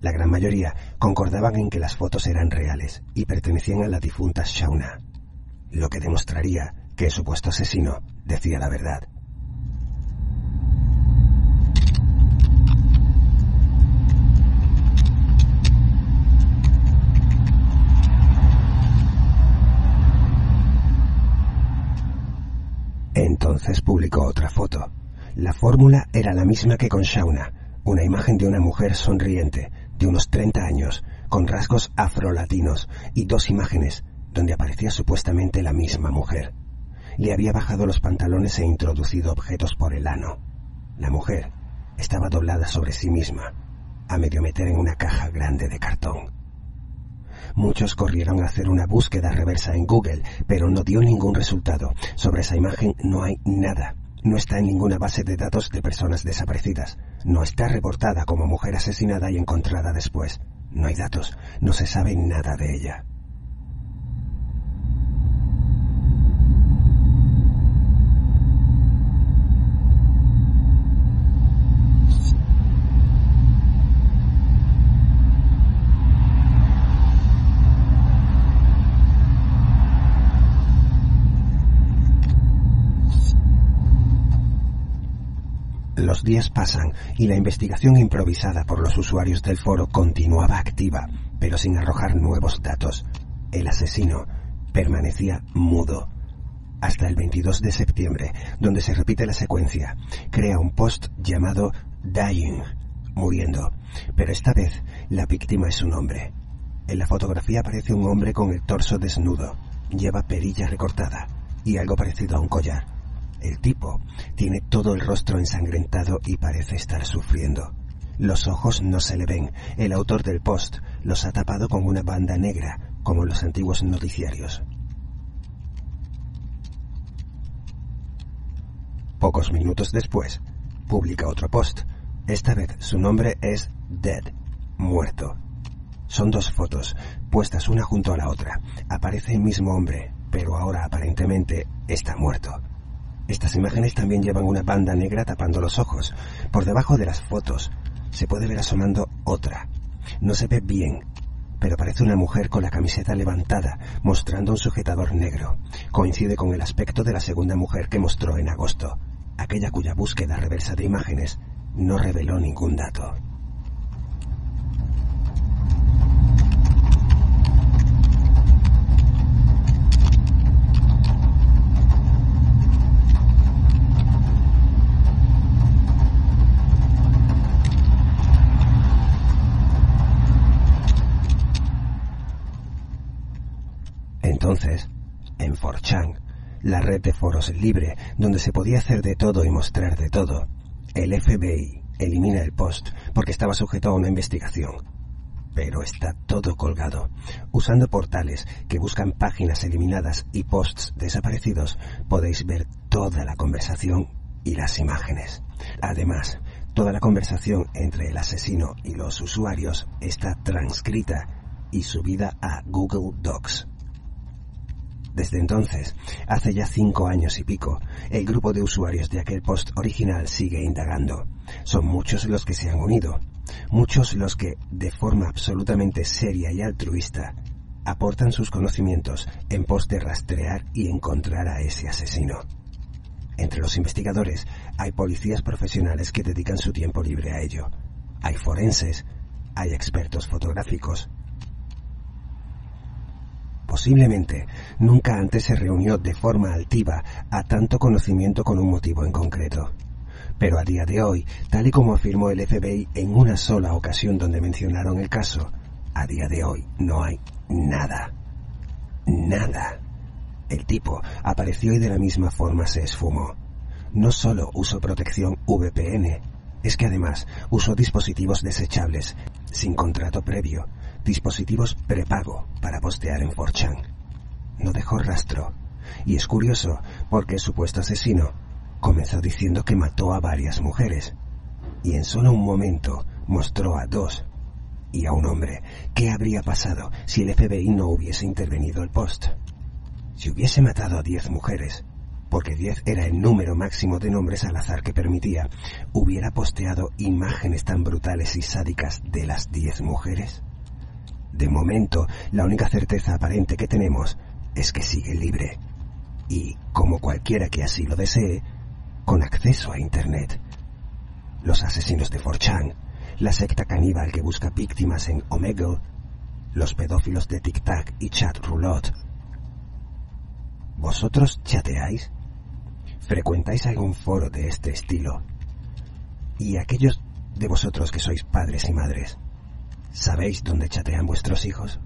La gran mayoría concordaban en que las fotos eran reales y pertenecían a la difunta Shauna, lo que demostraría que el supuesto asesino decía la verdad. Entonces publicó otra foto. La fórmula era la misma que con Shauna, una imagen de una mujer sonriente, de unos 30 años, con rasgos afrolatinos, y dos imágenes donde aparecía supuestamente la misma mujer. Le había bajado los pantalones e introducido objetos por el ano. La mujer estaba doblada sobre sí misma, a medio meter en una caja grande de cartón. Muchos corrieron a hacer una búsqueda reversa en Google, pero no dio ningún resultado. Sobre esa imagen no hay nada. No está en ninguna base de datos de personas desaparecidas. No está reportada como mujer asesinada y encontrada después. No hay datos. No se sabe nada de ella. Los días pasan y la investigación improvisada por los usuarios del foro continuaba activa, pero sin arrojar nuevos datos. El asesino permanecía mudo. Hasta el 22 de septiembre, donde se repite la secuencia, crea un post llamado Dying, muriendo, pero esta vez la víctima es un hombre. En la fotografía aparece un hombre con el torso desnudo, lleva perilla recortada, y algo parecido a un collar. El tipo tiene todo el rostro ensangrentado y parece estar sufriendo. Los ojos no se le ven. El autor del post los ha tapado con una banda negra, como los antiguos noticiarios. Pocos minutos después, publica otro post. Esta vez su nombre es Dead, muerto. Son dos fotos, puestas una junto a la otra. Aparece el mismo hombre, pero ahora aparentemente está muerto. Estas imágenes también llevan una banda negra tapando los ojos. Por debajo de las fotos se puede ver asomando otra. No se ve bien, pero parece una mujer con la camiseta levantada, mostrando un sujetador negro. Coincide con el aspecto de la segunda mujer que mostró en agosto, aquella cuya búsqueda reversa de imágenes no reveló ningún dato. Entonces, en 4chan, la red de foros libre donde se podía hacer de todo y mostrar de todo, el FBI elimina el post porque estaba sujeto a una investigación. Pero está todo colgado. Usando portales que buscan páginas eliminadas y posts desaparecidos, podéis ver toda la conversación y las imágenes. Además, toda la conversación entre el asesino y los usuarios está transcrita y subida a Google Docs. Desde entonces, hace ya cinco años y pico, el grupo de usuarios de aquel post original sigue indagando. Son muchos los que se han unido, muchos los que, de forma absolutamente seria y altruista, aportan sus conocimientos en pos de rastrear y encontrar a ese asesino. Entre los investigadores hay policías profesionales que dedican su tiempo libre a ello. Hay forenses, hay expertos fotográficos, Posiblemente nunca antes se reunió de forma altiva a tanto conocimiento con un motivo en concreto. Pero a día de hoy, tal y como afirmó el FBI en una sola ocasión donde mencionaron el caso, a día de hoy no hay nada. Nada. El tipo apareció y de la misma forma se esfumó. No solo usó protección VPN, es que además usó dispositivos desechables, sin contrato previo, dispositivos prepago para postear en 4chan. No dejó rastro. Y es curioso porque el supuesto asesino comenzó diciendo que mató a varias mujeres. Y en solo un momento mostró a dos y a un hombre. ¿Qué habría pasado si el FBI no hubiese intervenido el post? Si hubiese matado a diez mujeres, porque diez era el número máximo de nombres al azar que permitía, ¿hubiera posteado imágenes tan brutales y sádicas de las diez mujeres? De momento, la única certeza aparente que tenemos es que sigue libre. Y, como cualquiera que así lo desee, con acceso a Internet. Los asesinos de 4chan, la secta caníbal que busca víctimas en Omegle, los pedófilos de Tic Tac y Chat Roulette. ¿Vosotros chateáis? ¿Frecuentáis algún foro de este estilo? Y aquellos de vosotros que sois padres y madres, ¿Sabéis dónde chatean vuestros hijos?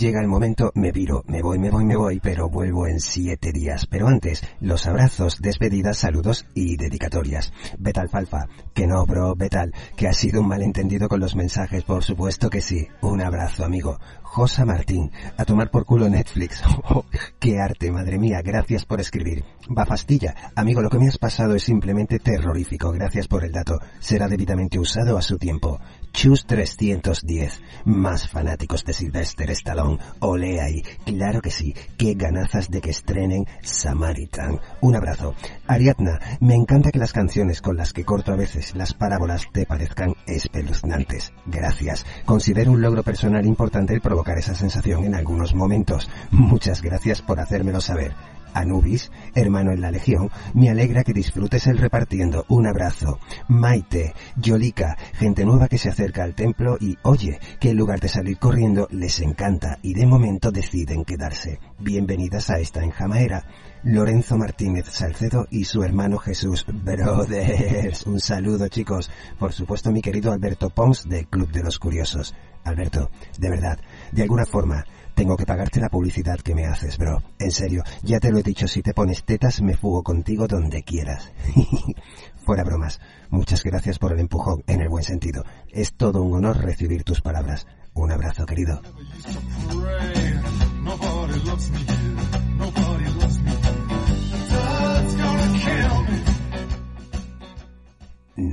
Llega el momento, me viro, me voy, me voy, me voy, pero vuelvo en siete días. Pero antes, los abrazos, despedidas, saludos y dedicatorias. Betal Falfa, que no, bro, Betal, que ha sido un malentendido con los mensajes, por supuesto que sí. Un abrazo amigo. Josa Martín, a tomar por culo Netflix. Oh, ¡Qué arte, madre mía! Gracias por escribir. Bafastilla, amigo, lo que me has pasado es simplemente terrorífico. Gracias por el dato. Será debidamente usado a su tiempo. Chus 310, más fanáticos de Sylvester Stallone. Ole ahí, claro que sí. Qué ganazas de que estrenen Samaritan. Un abrazo. Ariadna, me encanta que las canciones con las que corto a veces las parábolas te parezcan espeluznantes. Gracias. Considero un logro personal importante el provocar esa sensación en algunos momentos. Muchas gracias por hacérmelo saber. Anubis, hermano en la Legión, me alegra que disfrutes el repartiendo. Un abrazo. Maite, Yolika, gente nueva que se acerca al templo y, oye, que en lugar de salir corriendo, les encanta y de momento deciden quedarse. Bienvenidas a esta enjamaera. Lorenzo Martínez Salcedo y su hermano Jesús Brothers. Un saludo chicos. Por supuesto mi querido Alberto Pons del Club de los Curiosos. Alberto, de verdad, de alguna forma, tengo que pagarte la publicidad que me haces, bro. En serio, ya te lo he dicho, si te pones tetas me fugo contigo donde quieras. Fuera bromas. Muchas gracias por el empujón, en el buen sentido. Es todo un honor recibir tus palabras. Un abrazo, querido.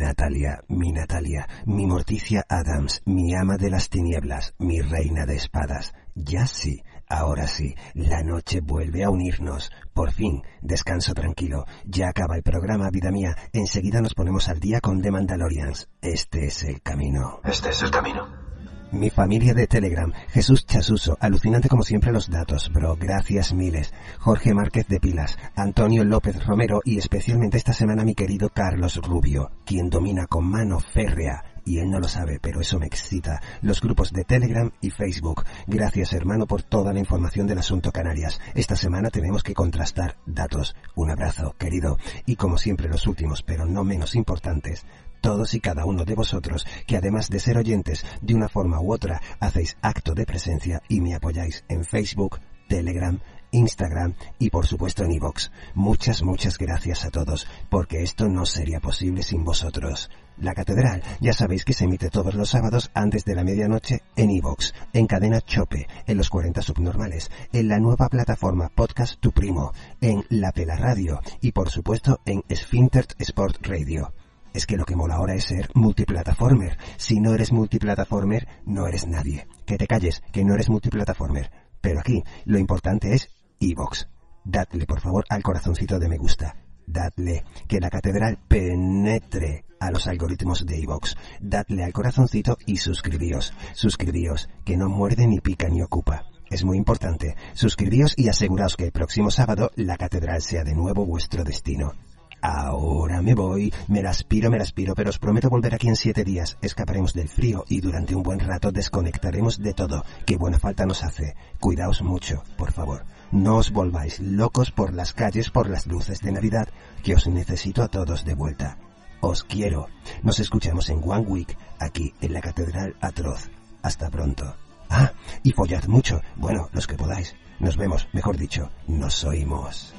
Natalia, mi Natalia, mi Morticia Adams, mi ama de las tinieblas, mi reina de espadas. Ya sí, ahora sí, la noche vuelve a unirnos. Por fin, descanso tranquilo. Ya acaba el programa, vida mía. Enseguida nos ponemos al día con The Mandalorians. Este es el camino. Este es el camino. Mi familia de Telegram, Jesús Chasuso, alucinante como siempre los datos, bro, gracias miles. Jorge Márquez de Pilas, Antonio López Romero y especialmente esta semana mi querido Carlos Rubio, quien domina con mano férrea y él no lo sabe, pero eso me excita. Los grupos de Telegram y Facebook. Gracias, hermano, por toda la información del asunto Canarias. Esta semana tenemos que contrastar datos. Un abrazo, querido. Y como siempre, los últimos, pero no menos importantes, todos y cada uno de vosotros, que además de ser oyentes, de una forma u otra, hacéis acto de presencia y me apoyáis en Facebook, Telegram, Instagram y por supuesto en iVoox. Muchas, muchas gracias a todos, porque esto no sería posible sin vosotros. La Catedral, ya sabéis que se emite todos los sábados antes de la medianoche en iVoox, en cadena Chope, en los 40 subnormales, en la nueva plataforma Podcast Tu Primo, en La Pela Radio y por supuesto en Sphinter Sport Radio. Es que lo que mola ahora es ser multiplataformer. Si no eres multiplataformer, no eres nadie. Que te calles, que no eres multiplataformer. Pero aquí lo importante es iVox. Dadle por favor al corazoncito de me gusta. Dadle que la catedral penetre a los algoritmos de iVox. Dadle al corazoncito y suscribíos. Suscribíos, que no muerde ni pica ni ocupa. Es muy importante. Suscribíos y aseguraos que el próximo sábado la catedral sea de nuevo vuestro destino. Ahora me voy, me la aspiro, me la aspiro, pero os prometo volver aquí en siete días. Escaparemos del frío y durante un buen rato desconectaremos de todo, que buena falta nos hace. Cuidaos mucho, por favor. No os volváis locos por las calles por las luces de Navidad, que os necesito a todos de vuelta. Os quiero. Nos escuchamos en One Week, aquí en la Catedral Atroz. Hasta pronto. Ah, y follad mucho. Bueno, los que podáis. Nos vemos, mejor dicho, nos oímos.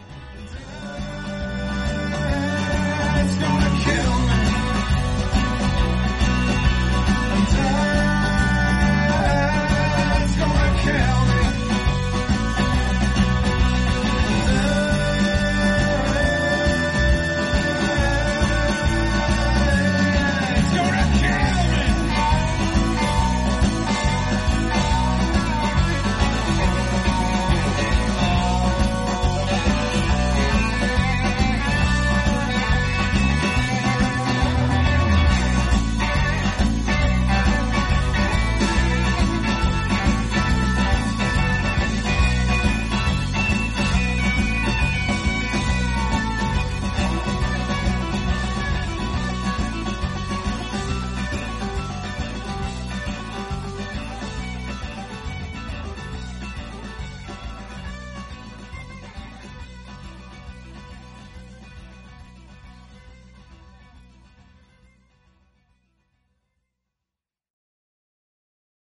It's gonna kill